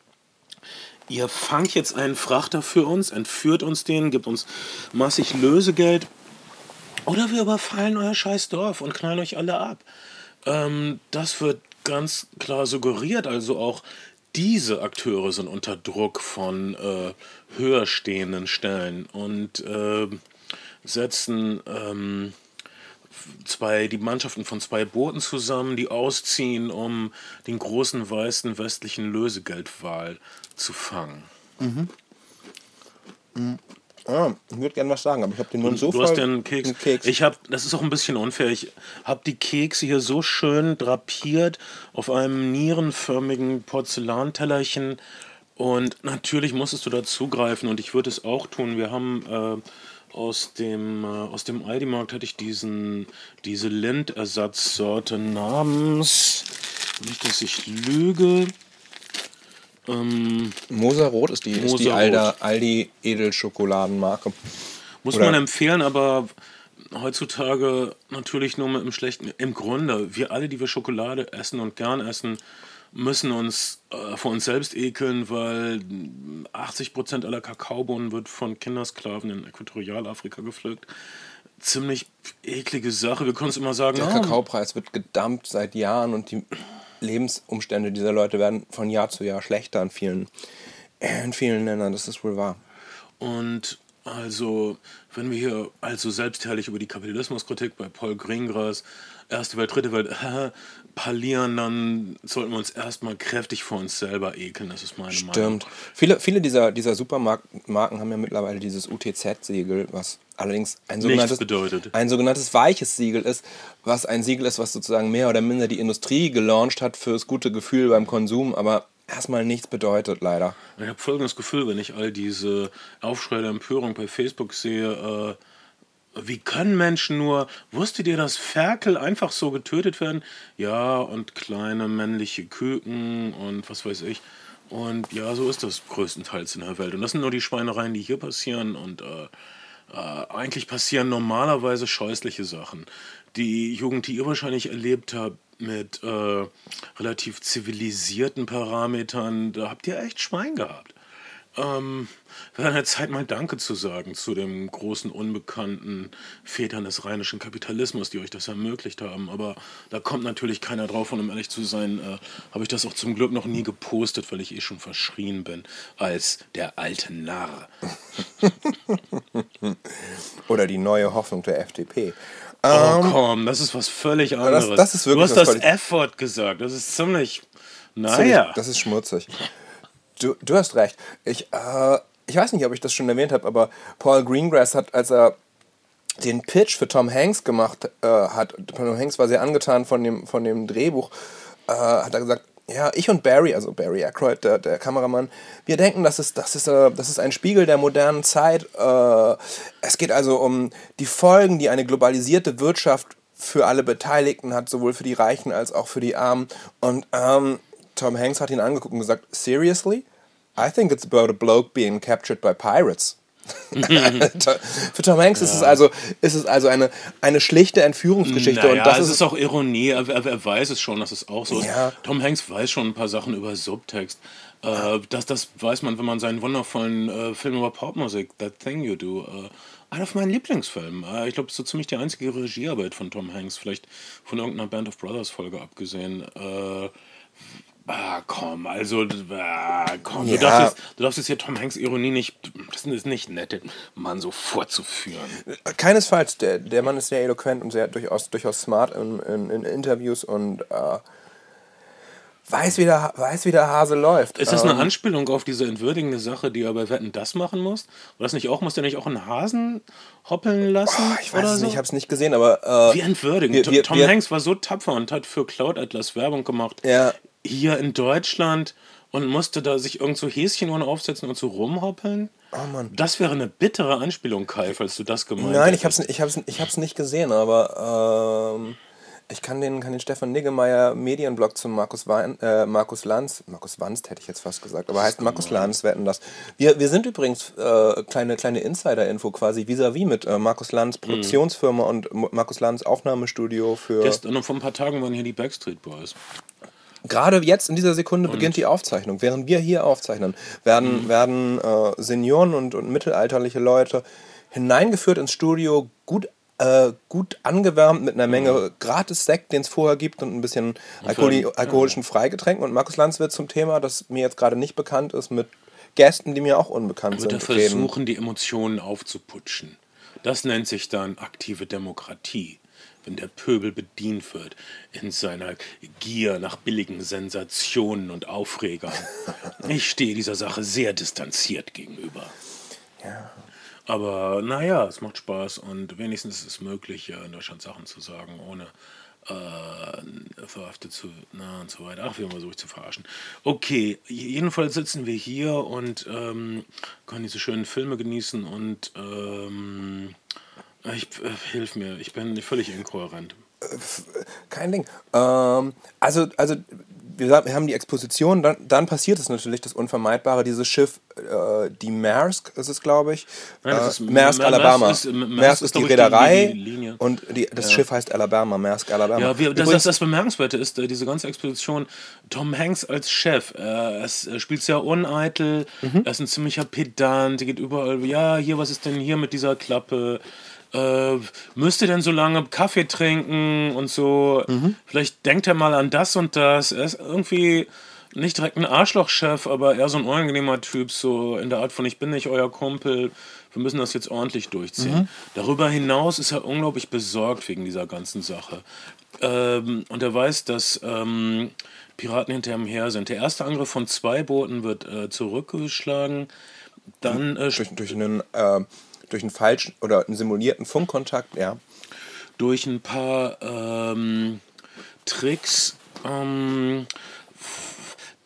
ihr fangt jetzt einen Frachter für uns, entführt uns den, gibt uns massig Lösegeld oder wir überfallen euer scheiß Dorf und knallen euch alle ab. Ähm, das wird ganz klar suggeriert. Also auch diese Akteure sind unter Druck von äh, höher stehenden Stellen und äh, setzen ähm, zwei, die Mannschaften von zwei Booten zusammen, die ausziehen, um den großen weißen westlichen Lösegeldwal zu fangen. Mhm. Ah, ich würde gerne was sagen, aber ich habe den Mund so du voll. Du hast den Keks. Keks. Ich habe, das ist auch ein bisschen unfair. Ich habe die Kekse hier so schön drapiert auf einem nierenförmigen Porzellantellerchen. Und natürlich musstest du dazugreifen und ich würde es auch tun. Wir haben äh, aus dem, äh, aus dem Aldi-Markt hatte ich diesen, diese Lindersatzsorte namens, nicht, dass ich lüge, Ähm, Moserrot ist die, ist die. Alda, Aldi Edelschokoladenmarke. muss Oder- man empfehlen, aber heutzutage natürlich nur mit im schlechten. Im Grunde, wir alle, die wir Schokolade essen und gern essen, müssen uns äh, vor uns selbst ekeln, weil 80% aller Kakaobohnen wird von Kindersklaven in Äquatorialafrika gepflückt. Ziemlich eklige Sache. Wir können es immer sagen, Der "Ah, Kakaopreis wird gedumpt seit Jahren und die Lebensumstände dieser Leute werden von Jahr zu Jahr schlechter in vielen, in vielen Ländern. Das ist wohl wahr. Und also, wenn wir hier also selbstherrlich über die Kapitalismuskritik bei Paul Greengrass, Erste Welt, Dritte Welt, [laughs] äh, parlieren, dann sollten wir uns erstmal kräftig vor uns selber ekeln. Das ist meine Meinung. Stimmt. Viele, viele dieser, dieser Supermarken haben ja mittlerweile dieses UTZ-Siegel, was allerdings ein sogenanntes, bedeutet. ein sogenanntes weiches Siegel ist, was ein Siegel ist, was sozusagen mehr oder minder die Industrie gelauncht hat fürs gute Gefühl beim Konsum, aber erstmal nichts bedeutet, leider. Ich habe folgendes Gefühl, wenn ich all diese Aufschrei der Empörung bei Facebook sehe, äh, wie können Menschen nur, wusstet ihr, dass Ferkel einfach so getötet werden? Ja, und kleine männliche Küken und was weiß ich. Und ja, so ist das größtenteils in der Welt. Und das sind nur die Schweinereien, die hier passieren. Und äh, äh, eigentlich passieren normalerweise scheußliche Sachen. Die Jugend, die ihr wahrscheinlich erlebt habt, mit äh, relativ zivilisierten Parametern, da habt ihr echt Schwein gehabt. Ähm, wäre an der Zeit mal Danke zu sagen zu dem großen unbekannten Vätern des rheinischen Kapitalismus, die euch das ermöglicht haben. Aber da kommt natürlich keiner drauf und um ehrlich zu sein, äh, habe ich das auch zum Glück noch nie gepostet, weil ich eh schon verschrien bin als der alte Narr. [laughs] Oder die neue Hoffnung der FDP. Oh komm, das ist was völlig anderes. das wirklich du hast das F-Wort gesagt, das ist ziemlich... Ziemlich- Naja. Das ist schmutzig. Du, du hast recht. Ich, äh, ich weiß nicht, ob ich das schon erwähnt habe, aber Paul Greengrass hat, als er den Pitch für Tom Hanks gemacht äh, hat, Tom Hanks war sehr angetan von dem, von dem Drehbuch, äh, hat er gesagt, ja, ich und Barry, also Barry Aykroyd, der, der Kameramann, wir denken, das ist, das, ist, äh, das ist ein Spiegel der modernen Zeit. Äh, es geht also um die Folgen, die eine globalisierte Wirtschaft für alle Beteiligten hat, sowohl für die Reichen als auch für die Armen. Und ähm, Tom Hanks hat ihn angeguckt und gesagt, seriously? I think it's about a bloke being captured by pirates. [laughs] Für Tom Hanks ist es also, ist es also eine, eine schlichte Entführungsgeschichte. Naja, und das es ist, ist auch Ironie. Er, er, er weiß es schon, dass es auch so ist. Ja. Tom Hanks weiß schon ein paar Sachen über Subtext. Äh, das, das weiß man, wenn man seinen wundervollen äh, Film über Popmusik, That Thing You Do, äh, einer von meinen Lieblingsfilmen. Äh, ich glaube, so ziemlich die einzige Regiearbeit von Tom Hanks, vielleicht von irgendeiner Band of Brothers Folge abgesehen. Ah, komm, also, ah, komm, du, Ja. darfst jetzt, du darfst jetzt hier Tom Hanks Ironie nicht, das ist nicht nett, den Mann so vorzuführen. keinesfalls, der, der Mann ist sehr eloquent und sehr durchaus, durchaus smart in, in, in Interviews und äh, weiß, wie der, weiß, wie der Hase läuft. Ist das Ähm, eine Anspielung auf diese entwürdigende Sache, die er bei Wetten das machen muss? War das nicht auch, muss der nicht auch einen Hasen hoppeln lassen? Ah, ich weiß oder es so? nicht, ich habe es nicht gesehen, aber äh, Wie entwürdigend. wir- wir- Tom wir- Hanks war so tapfer und hat für Cloud Atlas Werbung gemacht. Ja. Hier in Deutschland und musste da sich irgend so Häschenuhren aufsetzen und so rumhoppeln. Oh Mann. Das wäre eine bittere Anspielung, Kai, falls du das gemeint Nein, ich hättest. habe es ich hab's, ich hab's nicht gesehen, aber ähm, ich kann den, kann den Stefan Niggemeier Medienblog zum Markus, Wein, äh, Markus Lanz, Markus Wanst hätte ich jetzt fast gesagt, aber heißt Markus Lanz, wetten das. Wir, wir sind übrigens, äh, kleine, kleine Insider-Info quasi, vis-à-vis mit äh, Markus Lanz Produktionsfirma und M- Markus Lanz Aufnahmestudio für... Gestern und vor ein paar Tagen waren hier die Backstreet Boys. Gerade jetzt in dieser Sekunde beginnt die Aufzeichnung. Während wir hier aufzeichnen, werden, werden äh, Senioren und, und mittelalterliche Leute hineingeführt ins Studio, gut, äh, gut angewärmt mit einer Menge gratis Sekt, den es vorher gibt und ein bisschen Alkoholi alkoholischen Freigetränken. Und Markus Lanz wird zum Thema, das mir jetzt gerade nicht bekannt ist, mit Gästen, die mir auch unbekannt Wird sind, reden. versuchen, die Emotionen aufzuputschen. Das nennt sich dann aktive Demokratie. Wenn der Pöbel bedient wird in seiner Gier nach billigen Sensationen und Aufregern. [laughs] Ich stehe dieser Sache sehr distanziert gegenüber. Aber naja, es macht Spaß und wenigstens ist es möglich, ja, in Deutschland Sachen zu sagen, ohne äh, verhaftet zu, na und so weiter. Ach, wir versuche ich zu verarschen. Okay, jedenfalls sitzen wir hier und ähm, können diese schönen Filme genießen und ähm, ich, äh, hilf mir, ich bin völlig inkohärent. Kein Ding. Ähm, also, also wir, haben die Exposition, dann, dann passiert es natürlich das Unvermeidbare. Dieses Schiff, äh, die Maersk ist es, glaube ich. Nein, das äh, ist- Maersk, Maersk Alabama. ist- Maersk Maersk ist, die Reederei die und die, das Schiff heißt Alabama, Maersk, Alabama. Ja, wir, das, das, das Bemerkenswerte ist, äh, diese ganze Expedition, Tom Hanks als Chef, äh, er, ist, er spielt sehr uneitel, Mhm. er ist ein ziemlicher Pedant, er geht überall, ja, hier, was ist denn hier mit dieser Klappe? Äh, müsste denn so lange Kaffee trinken und so? Mhm. Vielleicht denkt er mal an das und das. Er ist irgendwie nicht direkt ein Arschlochchef, aber eher so ein unangenehmer Typ, so in der Art von, ich bin nicht euer Kumpel, wir müssen das jetzt ordentlich durchziehen. Mhm. Darüber hinaus ist er unglaublich besorgt wegen dieser ganzen Sache. Ähm, und er weiß, dass ähm, Piraten hinter ihm her sind. Der erste Angriff von zwei Booten wird äh, zurückgeschlagen. Dann äh, durch, durch einen, äh, durch einen falschen oder einen simulierten Funkkontakt, ja. durch ein paar ähm, Tricks. Ähm,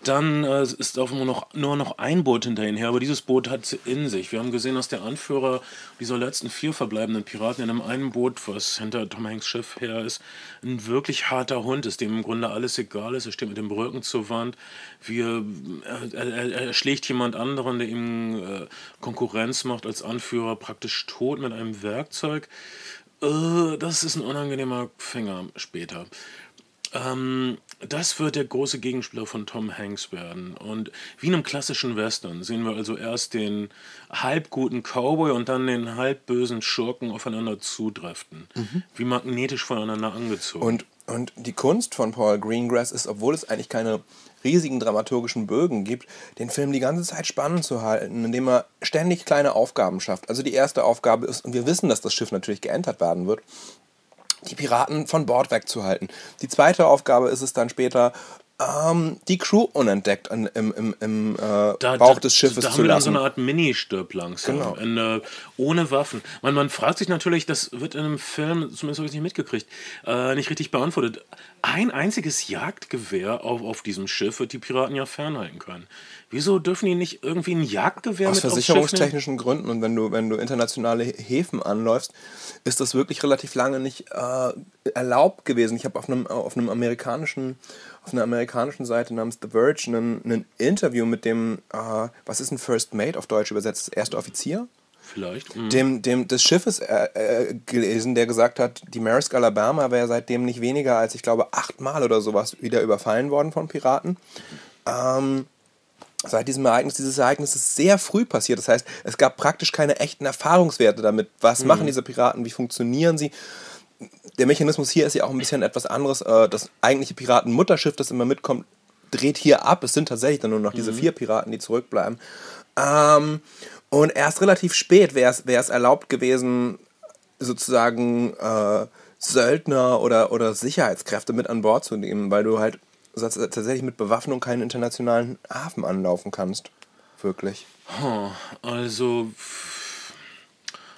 dann äh, ist auf nur noch, nur noch ein Boot hinter ihnen her, aber dieses Boot hat sie in sich. Wir haben gesehen, dass der Anführer dieser letzten vier verbleibenden Piraten in einem Boot, was hinter Tom Hanks Schiff her ist, ein wirklich harter Hund ist, dem im Grunde alles egal ist. Er steht mit dem Rücken zur Wand. Wir, er, er, er schlägt jemand anderen, der ihm äh, Konkurrenz macht als Anführer, praktisch tot mit einem Werkzeug. Äh, das ist ein unangenehmer Finger später. Ähm, das wird der große Gegenspieler von Tom Hanks werden. Und wie in einem klassischen Western sehen wir also erst den halbguten Cowboy und dann den halbbösen Schurken aufeinander zudriften. Wie magnetisch voneinander angezogen. Und, und die Kunst von Paul Greengrass ist, obwohl es eigentlich keine riesigen dramaturgischen Bögen gibt, den Film die ganze Zeit spannend zu halten, indem er ständig kleine Aufgaben schafft. Also die erste Aufgabe ist, und wir wissen, dass das Schiff natürlich geentert werden wird, die Piraten von Bord wegzuhalten. Die zweite Aufgabe ist es dann später, ähm, die Crew unentdeckt an, im, im, im äh, da, Bauch da, des Schiffes da zu haben wir dann so lassen. eine Art Mini-Stirb langsam. Genau. In, äh, ohne Waffen. Man, man fragt sich natürlich, das wird in einem Film, zumindest habe ich es nicht mitgekriegt, äh, nicht richtig beantwortet. Ein einziges Jagdgewehr auf, auf diesem Schiff wird die Piraten ja fernhalten können. Wieso dürfen die nicht irgendwie ein Jagdgewehr Aus mit aufs Schiff nehmen? versicherungstechnischen Gründen und wenn du, wenn du internationale Häfen anläufst, ist das wirklich relativ lange nicht äh, erlaubt gewesen. Ich habe auf einem, auf einem amerikanischen, auf einer amerikanischen Seite namens The Verge ein, Interview mit dem, äh, was ist ein First Mate auf Deutsch übersetzt, das erste Offizier? Vielleicht. Mhm. dem, dem des Schiffes äh, äh, gelesen, der gesagt hat, die Maersk Alabama wäre seitdem nicht weniger als, ich glaube, achtmal oder sowas wieder überfallen worden von Piraten. Ähm, seit diesem Ereignis, dieses Ereignis ist sehr früh passiert. Das heißt, es gab praktisch keine echten Erfahrungswerte damit. Was machen diese Piraten? Wie funktionieren sie? Der Mechanismus hier ist ja auch ein bisschen etwas anderes. Äh, Das eigentliche Piratenmutterschiff, das immer mitkommt, dreht hier ab. Es sind tatsächlich dann nur noch diese vier Piraten, die zurückbleiben. Ähm, und erst relativ spät wäre es erlaubt gewesen, sozusagen äh, Söldner oder, oder Sicherheitskräfte mit an Bord zu nehmen, weil du halt tatsächlich mit Bewaffnung keinen internationalen Hafen anlaufen kannst. Wirklich. Also,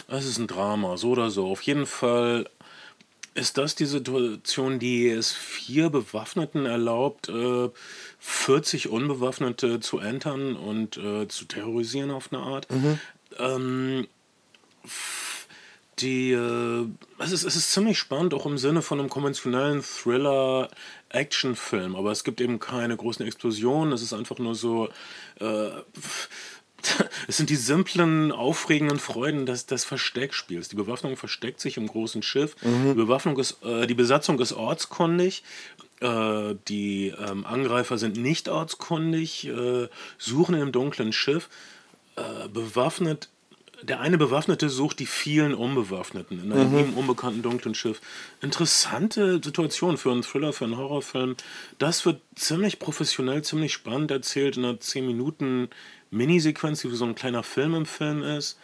es ist ein Drama, so oder so. Auf jeden Fall ist das die Situation, die es vier Bewaffneten erlaubt, äh, 40 Unbewaffnete zu entern und äh, zu terrorisieren auf eine Art. Ähm, f- die, äh, es, ist, es ist ziemlich spannend, auch im Sinne von einem konventionellen Thriller-Action-Film, aber es gibt eben keine großen Explosionen, es ist einfach nur so, äh, [laughs] es sind die simplen, aufregenden Freuden des, des Versteckspiels. Die Bewaffnung versteckt sich im großen Schiff. Die, Bewaffnung ist, äh, die Besatzung ist ortskundig. Äh, die ähm, Angreifer sind nicht ortskundig, äh, suchen im dunklen Schiff. Äh, bewaffnet. Der eine Bewaffnete sucht die vielen Unbewaffneten in einem ihm unbekannten dunklen Schiff. Interessante Situation für einen Thriller, für einen Horrorfilm. Das wird ziemlich professionell, ziemlich spannend erzählt in einer 10 Minuten Minisequenz, die wie so ein kleiner Film im Film ist.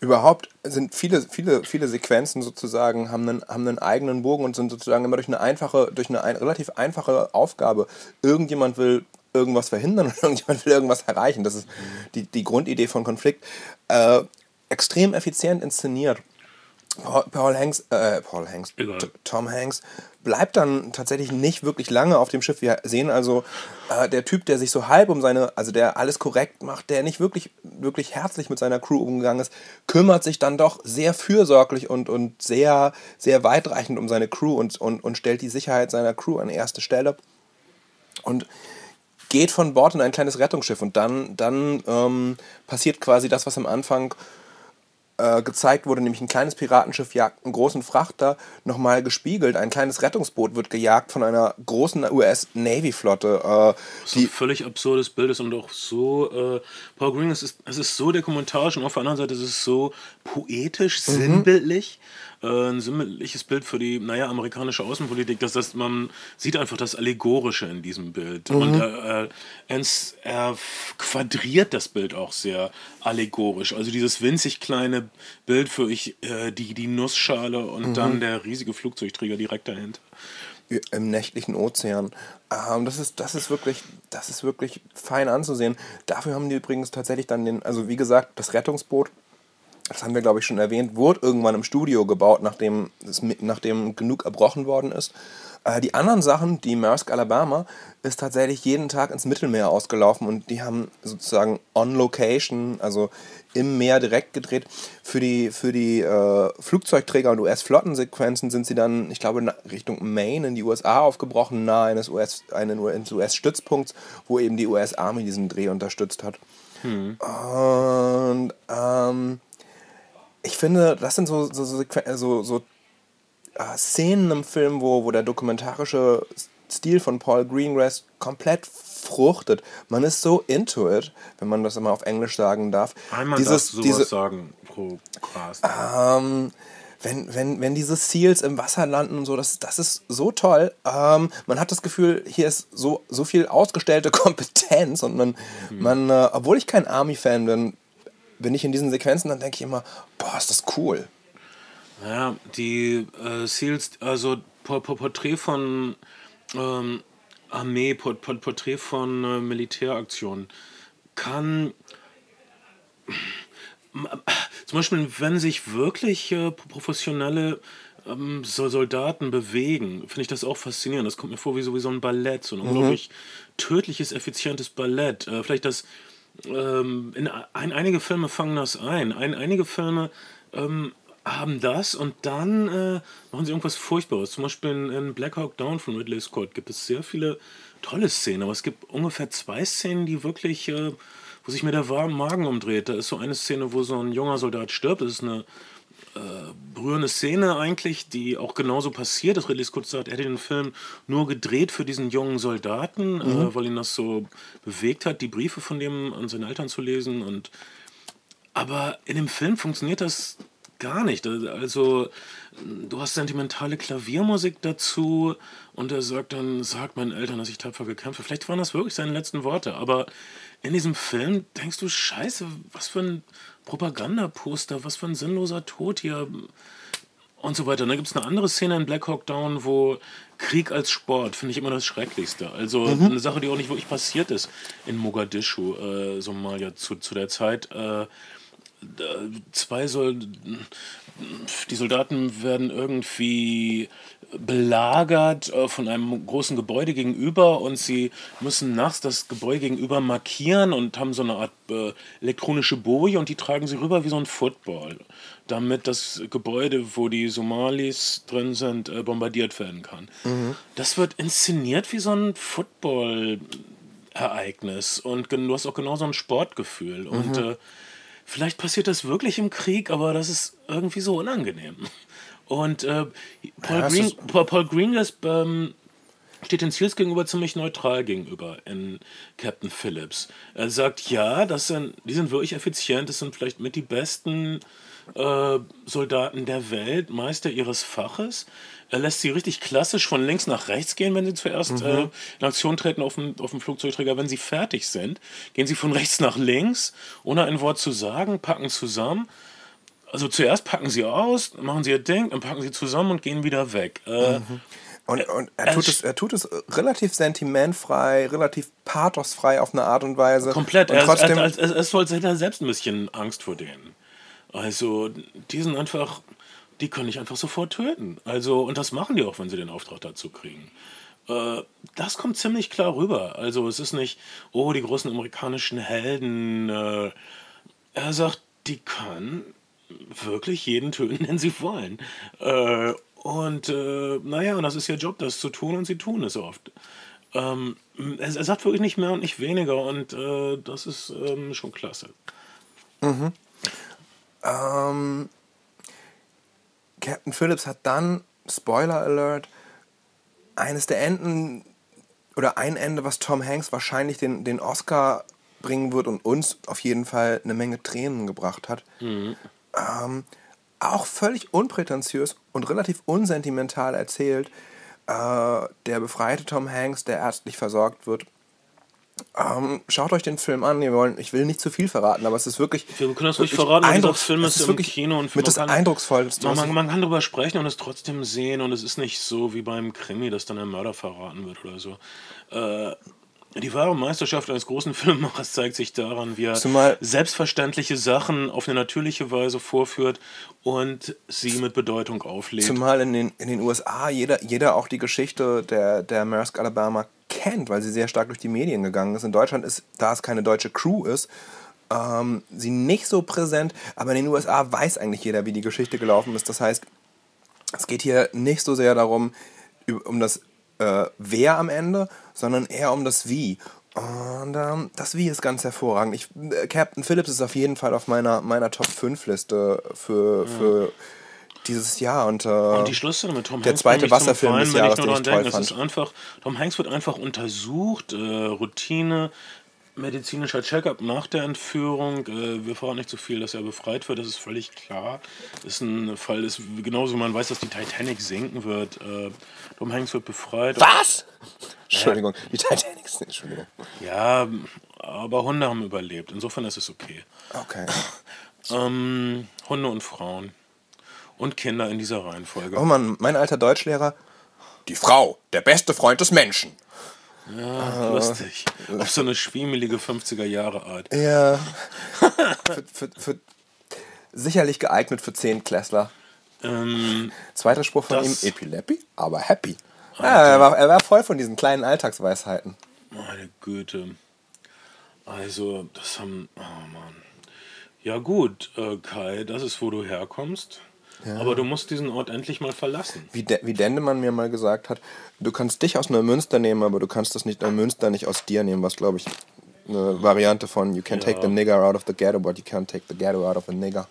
Überhaupt sind viele, viele, viele Sequenzen sozusagen, haben einen, haben einen eigenen Bogen und sind sozusagen immer durch eine einfache, durch eine ein, relativ einfache Aufgabe. Irgendjemand will irgendwas verhindern [laughs] und irgendjemand will irgendwas erreichen. Das ist die, die Grundidee von Konflikt. Äh, extrem effizient inszeniert. Paul, Paul Hanks, äh, Paul Hanks, Tom Hanks bleibt dann tatsächlich nicht wirklich lange auf dem Schiff. Wir sehen also, äh, der Typ, der sich so halb um seine, also der alles korrekt macht, der nicht wirklich, wirklich herzlich mit seiner Crew umgegangen ist, kümmert sich dann doch sehr fürsorglich und, und sehr, sehr weitreichend um seine Crew und, und, und stellt die Sicherheit seiner Crew an erste Stelle. und geht von Bord in ein kleines Rettungsschiff und dann, dann ähm, passiert quasi das, was am Anfang äh, gezeigt wurde, nämlich ein kleines Piratenschiff jagt einen großen Frachter, nochmal gespiegelt. Ein kleines Rettungsboot wird gejagt von einer großen US-Navy-Flotte. Äh, ein völlig absurdes Bild ist und auch so, äh, Paul Green, es ist, es ist so dokumentarisch und auf der anderen Seite ist es so poetisch, mhm. sinnbildlich ein sinnliches Bild für die, naja, amerikanische Außenpolitik, dass das, man sieht einfach das Allegorische in diesem Bild. Mhm. Und äh, er, er quadriert das Bild auch sehr allegorisch. Also dieses winzig kleine Bild für ich, äh, die, die Nussschale und mhm. dann der riesige Flugzeugträger direkt dahinter im nächtlichen Ozean. Ähm, das, ist, das, ist wirklich, das ist wirklich fein anzusehen. Dafür haben die übrigens tatsächlich dann den, also wie gesagt, das Rettungsboot das haben wir glaube ich schon erwähnt, wurde irgendwann im Studio gebaut, nachdem, nachdem genug erbrochen worden ist. Äh, die anderen Sachen, die Maersk Alabama, ist tatsächlich jeden Tag ins Mittelmeer ausgelaufen und die haben sozusagen on location, also im Meer direkt gedreht. Für die, für die äh, Flugzeugträger und US-Flottensequenzen sind sie dann, ich glaube, Richtung Maine in die USA aufgebrochen, nahe eines US-Stützpunkts, US wo eben die US Army diesen Dreh unterstützt hat. Hm. Und ähm, ich finde, das sind so, so, so, so, so äh, Szenen im Film, wo, wo der dokumentarische Stil von Paul Greengrass komplett fruchtet. Man ist so into it, wenn man das immer auf Englisch sagen darf. Einmal Dieses, du sowas diese, sagen pro Cast. Ähm, wenn, wenn, wenn diese Seals im Wasser landen und so, das, das ist so toll. Ähm, man hat das Gefühl, hier ist so, so viel ausgestellte [laughs] Kompetenz und man, mhm. man äh, obwohl ich kein Army-Fan bin, bin ich in diesen Sequenzen, dann denke ich immer, boah, ist das cool. Ja, die äh, Seals, also Porträt von ähm, Armee, Porträt von äh, Militäraktionen kann zum Beispiel, wenn sich wirklich äh, professionelle ähm, Soldaten bewegen, finde ich das auch faszinierend. Das kommt mir vor wie so, wie so ein Ballett, so ein mhm. unglaublich tödliches, effizientes Ballett. Äh, vielleicht das ähm, in ein, einige Filme fangen das ein. ein einige Filme ähm, haben das und dann äh, machen sie irgendwas Furchtbares. Zum Beispiel in, in, Black Hawk Down von Ridley Scott gibt es sehr viele tolle Szenen, aber es gibt ungefähr zwei Szenen, die wirklich, äh, wo sich mir der warme Magen umdreht. Da ist so eine Szene, wo so ein junger Soldat stirbt. Das ist eine berührende Szene eigentlich, die auch genauso passiert ist. Ridley Scott sagt, er hätte den Film nur gedreht für diesen jungen Soldaten, äh, mhm. äh, weil ihn das so bewegt hat, die Briefe von dem an seine Eltern zu lesen. Und aber in dem Film funktioniert das gar nicht. Also du hast sentimentale Klaviermusik dazu und er sagt dann, sagt meinen Eltern, dass ich tapfer gekämpft habe. Vielleicht waren das wirklich seine letzten Worte, aber in diesem Film denkst du, scheiße, was für ein Propagandaposter, was für ein sinnloser Tod hier und so weiter. Und dann gibt es eine andere Szene in Black Hawk Down, wo Krieg als Sport finde ich immer das Schrecklichste. Also mhm. eine Sache, die auch nicht wirklich passiert ist in Mogadischu, äh, Somalia zu, zu der Zeit. Äh, zwei soll die Soldaten werden irgendwie belagert äh, von einem großen Gebäude gegenüber und sie müssen nachts das Gebäude gegenüber markieren und haben so eine Art äh, elektronische Boje und die tragen sie rüber wie so ein Football, damit das Gebäude, wo die Somalis drin sind, äh, bombardiert werden kann. Mhm. Das wird inszeniert wie so ein Football. Ereignis und du hast auch genau so ein Sportgefühl mhm. und äh, vielleicht passiert das wirklich im Krieg, aber das ist irgendwie so unangenehm. Und äh, Paul, ja, Green, Paul, Paul Greengrass ähm, steht den Seals gegenüber ziemlich neutral gegenüber in Captain Phillips. Er sagt, ja, das sind, die sind wirklich effizient, das sind vielleicht mit die besten äh, Soldaten der Welt, Meister ihres Faches. Er lässt sie richtig klassisch von links nach rechts gehen, wenn sie zuerst mhm. äh, in Aktion treten auf dem, auf dem Flugzeugträger. Wenn sie fertig sind, gehen sie von rechts nach links, ohne ein Wort zu sagen, packen zusammen also zuerst packen sie aus, machen sie ihr Ding, dann packen sie zusammen und gehen wieder weg. Äh, mhm. Und, und er, tut es, er tut es relativ sentimentfrei, relativ pathosfrei auf eine Art und Weise. Komplett. Und er, trotzdem er, er, es wollte er selbst ein bisschen Angst vor denen. Also, die sind einfach, die können ich einfach sofort töten. Also, und das machen die auch, wenn sie den Auftrag dazu kriegen. Äh, das kommt ziemlich klar rüber. Also, es ist nicht, oh, die großen amerikanischen Helden. Äh, er sagt, die können wirklich jeden töten, [laughs] den sie wollen. Äh, und äh, naja, und das ist ihr Job, das zu tun, und sie tun es oft. Ähm, er, er, sagt wirklich nicht mehr und nicht weniger und äh, das ist ähm, schon klasse. Mhm. Ähm, Captain Phillips hat dann, Spoiler Alert, eines der Enden oder ein Ende, was Tom Hanks wahrscheinlich den, den Oscar bringen wird und uns auf jeden Fall eine Menge Tränen gebracht hat. Mhm. Ähm, auch völlig unprätentiös und relativ unsentimental erzählt. Äh, der befreite Tom Hanks, der ärztlich versorgt wird. Ähm, schaut euch den Film an. Wir wollen, ich will nicht zu viel verraten, aber es ist wirklich. Wir können das ruhig verraten, Eindrucks, Film ist, ist im Kino und mit das kann, eindrucksvollste. Man, man, man, kann darüber sprechen und es trotzdem sehen und es ist nicht so wie beim Krimi, dass dann der Mörder verraten wird oder so. Äh, die wahre Meisterschaft eines großen [laughs] Filmemachers zeigt sich daran, wie er Zumal selbstverständliche Sachen auf eine natürliche Weise vorführt und sie mit Bedeutung auflädt. Zumal in den, in den USA jeder, jeder auch die Geschichte der, der Maersk Alabama kennt, weil sie sehr stark durch die Medien gegangen ist. In Deutschland ist, da es keine deutsche Crew ist, ähm, sie nicht so präsent, aber in den USA weiß eigentlich jeder, wie die Geschichte gelaufen ist. Das heißt, es geht hier nicht so sehr darum, um das äh, Wer am Ende, sondern eher um das Wie. Und ähm, das Wie ist ganz hervorragend. Ich, äh, Captain Phillips ist auf jeden Fall auf meiner, meiner Top 5 Liste für, für ja. Dieses Jahr. Und, äh, und die Schlussszene mit Tom Hanks. Der zweite Wasserfilm des Jahres, den ich toll denke, fand. Ist einfach, Tom Hanks wird einfach untersucht, äh, Routine, medizinischer Checkup nach der Entführung. Äh, wir verraten nicht so viel, dass er befreit wird, das ist völlig klar. Das ist ein Fall, ist genauso man weiß, dass die Titanic sinken wird. Äh, Tom Hanks wird befreit. Was? Entschuldigung, die Titanic sinkt, Entschuldigung. Ja, aber Hunde haben überlebt. Insofern ist es okay. Okay. Ähm, Hunde und Frauen. Und Kinder in dieser Reihenfolge. Oh Mann, mein alter Deutschlehrer. Die Frau, der beste Freund des Menschen. Ja, uh, lustig. Auf so eine schwiemelige 50er Jahre Art. Ja. für, für, für, sicherlich geeignet für Zehntklässler. Ähm, Zweiter Spruch von ihm, Epileppi, aber happy. Ja, er, war, er war voll von diesen kleinen Alltagsweisheiten. Meine Güte. Also, das haben. Oh Mann. Ja, gut, äh, Kai, das ist, wo du herkommst. Ja. Aber du musst diesen Ort endlich mal verlassen. Wie, De wie Dendemann mir mal gesagt hat, du kannst dich aus Neumünster nehmen, aber du kannst das nicht Neumünster nicht aus dir nehmen, was glaube ich eine Variante von You can ja. take the nigger out of the ghetto, but you can't take the ghetto out of a nigger.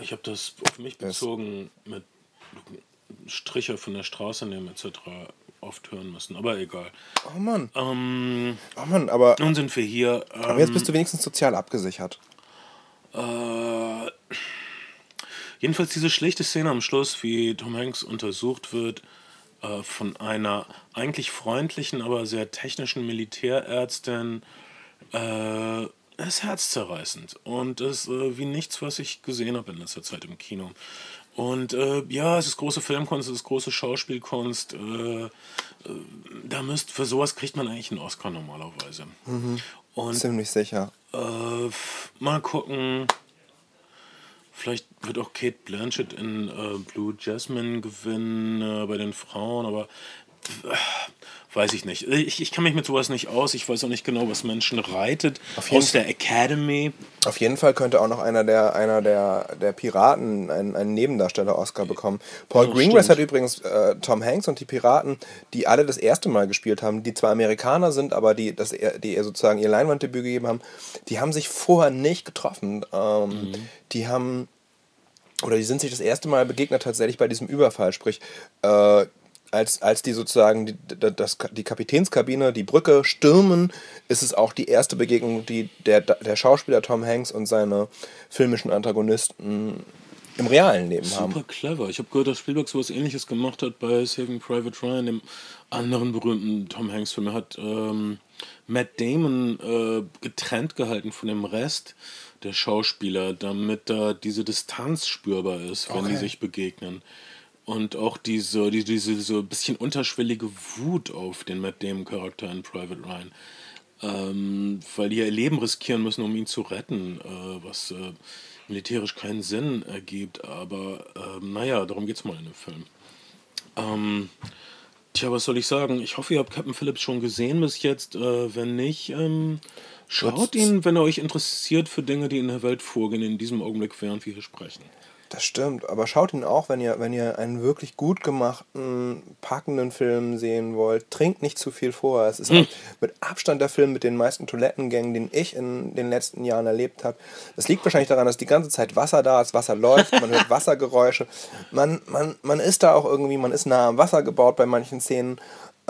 Ich habe das auf mich bezogen yes. mit Striche von der Straße nehmen etc. oft hören müssen, aber egal. Oh Mann. Ähm, oh Mann, aber. Nun sind wir hier. Ähm, aber jetzt bist du wenigstens sozial abgesichert. Äh, Jedenfalls diese schlichte Szene am Schluss, wie Tom Hanks untersucht wird äh, von einer eigentlich freundlichen, aber sehr technischen Militärärztin, äh, ist herzzerreißend und ist äh, wie nichts, was ich gesehen habe in letzter Zeit im Kino. Und äh, ja, es ist große Filmkunst, es ist große Schauspielkunst. Äh, äh, da müsst, für sowas kriegt man eigentlich einen Oscar normalerweise. Mhm. Und, Ziemlich sicher. Äh, mal gucken. Vielleicht wird auch Kate Blanchett in äh, Blue Jasmine gewinnen äh, bei den Frauen, aber äh, weiß ich nicht. Ich, ich kann mich mit sowas nicht aus. Ich weiß auch nicht genau, was Menschen reitet aus der Academy. Auf jeden Fall könnte auch noch einer der, einer der, der Piraten einen, einen Nebendarsteller-Oscar bekommen. Paul oh, Greengrass hat übrigens äh, Tom Hanks und die Piraten, die alle das erste Mal gespielt haben, die zwar Amerikaner sind, aber die, das, die sozusagen ihr Leinwanddebüt gegeben haben, die haben sich vorher nicht getroffen. Ähm, mhm. Die haben oder die sind sich das erste Mal begegnet tatsächlich bei diesem Überfall, sprich äh, als, als die sozusagen die, das, die Kapitänskabine, die Brücke stürmen, ist es auch die erste Begegnung, die der, der Schauspieler Tom Hanks und seine filmischen Antagonisten im realen Leben Super haben. Super clever. Ich habe gehört, dass Spielberg sowas ähnliches gemacht hat bei Saving Private Ryan, dem anderen berühmten Tom Hanks-Film. Er hat ähm, Matt Damon äh, getrennt gehalten von dem Rest der Schauspieler, damit da diese Distanz spürbar ist, wenn okay. die sich begegnen. Und auch diese, diese, diese so bisschen unterschwellige Wut auf den Matt Damon-Charakter in Private Ryan. Ähm, weil die ihr Leben riskieren müssen, um ihn zu retten, äh, was äh, militärisch keinen Sinn ergibt. Aber äh, naja, darum geht es mal in dem Film. Ähm, tja, was soll ich sagen? Ich hoffe, ihr habt Captain Phillips schon gesehen bis jetzt. Äh, wenn nicht, ähm, Schaut ihn, wenn er euch interessiert für Dinge, die in der Welt vorgehen, in diesem Augenblick, während wir hier sprechen. Das stimmt, aber schaut ihn auch, wenn ihr, wenn ihr einen wirklich gut gemachten, packenden Film sehen wollt. Trinkt nicht zu viel vor. Es ist mit Abstand der Film mit den meisten Toilettengängen, den ich in den letzten Jahren erlebt habe. Das liegt wahrscheinlich daran, dass die ganze Zeit Wasser da ist, Wasser läuft, man hört [laughs] Wassergeräusche. Man, man, man ist da auch irgendwie, man ist nah am Wasser gebaut bei manchen Szenen.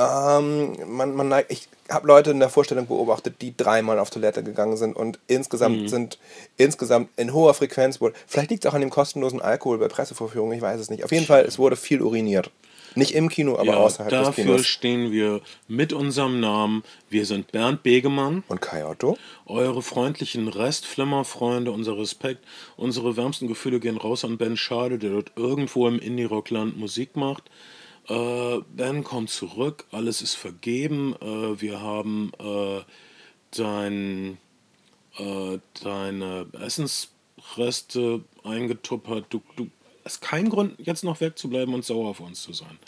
Ähm, man, man neigt, ich habe Leute in der Vorstellung beobachtet, die dreimal auf Toilette gegangen sind und insgesamt sind insgesamt in hoher Frequenz wohl. Vielleicht liegt es auch an dem kostenlosen Alkohol bei Pressevorführungen, ich weiß es nicht. Auf jeden Fall, es wurde viel uriniert. Nicht im Kino, aber Ja, außerhalb des dafür Kinos. stehen wir mit unserem Namen. Wir sind Bernd Begemann. Und Kai Otto? Eure freundlichen Restflimmerfreunde, unser Respekt, unsere wärmsten Gefühle gehen raus an Ben Schade, der dort irgendwo im Indie-Rockland Musik macht. Äh, ben kommt zurück, alles ist vergeben. Äh, wir haben äh, dein, äh, deine Essensreste eingetuppert. Du, du hast keinen Grund, jetzt noch wegzubleiben und sauer auf uns zu sein.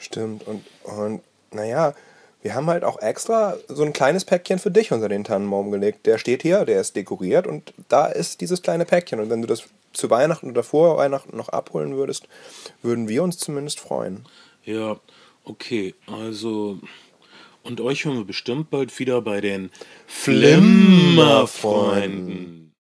Stimmt. Und, und naja, wir haben halt auch extra so ein kleines Päckchen für dich unter den Tannenbaum gelegt. Der steht hier, der ist dekoriert und da ist dieses kleine Päckchen. Und wenn du das zu Weihnachten oder vor Weihnachten noch abholen würdest, würden wir uns zumindest freuen. Ja, okay, also. Und euch hören wir bestimmt bald wieder bei den Flimmerfreunden.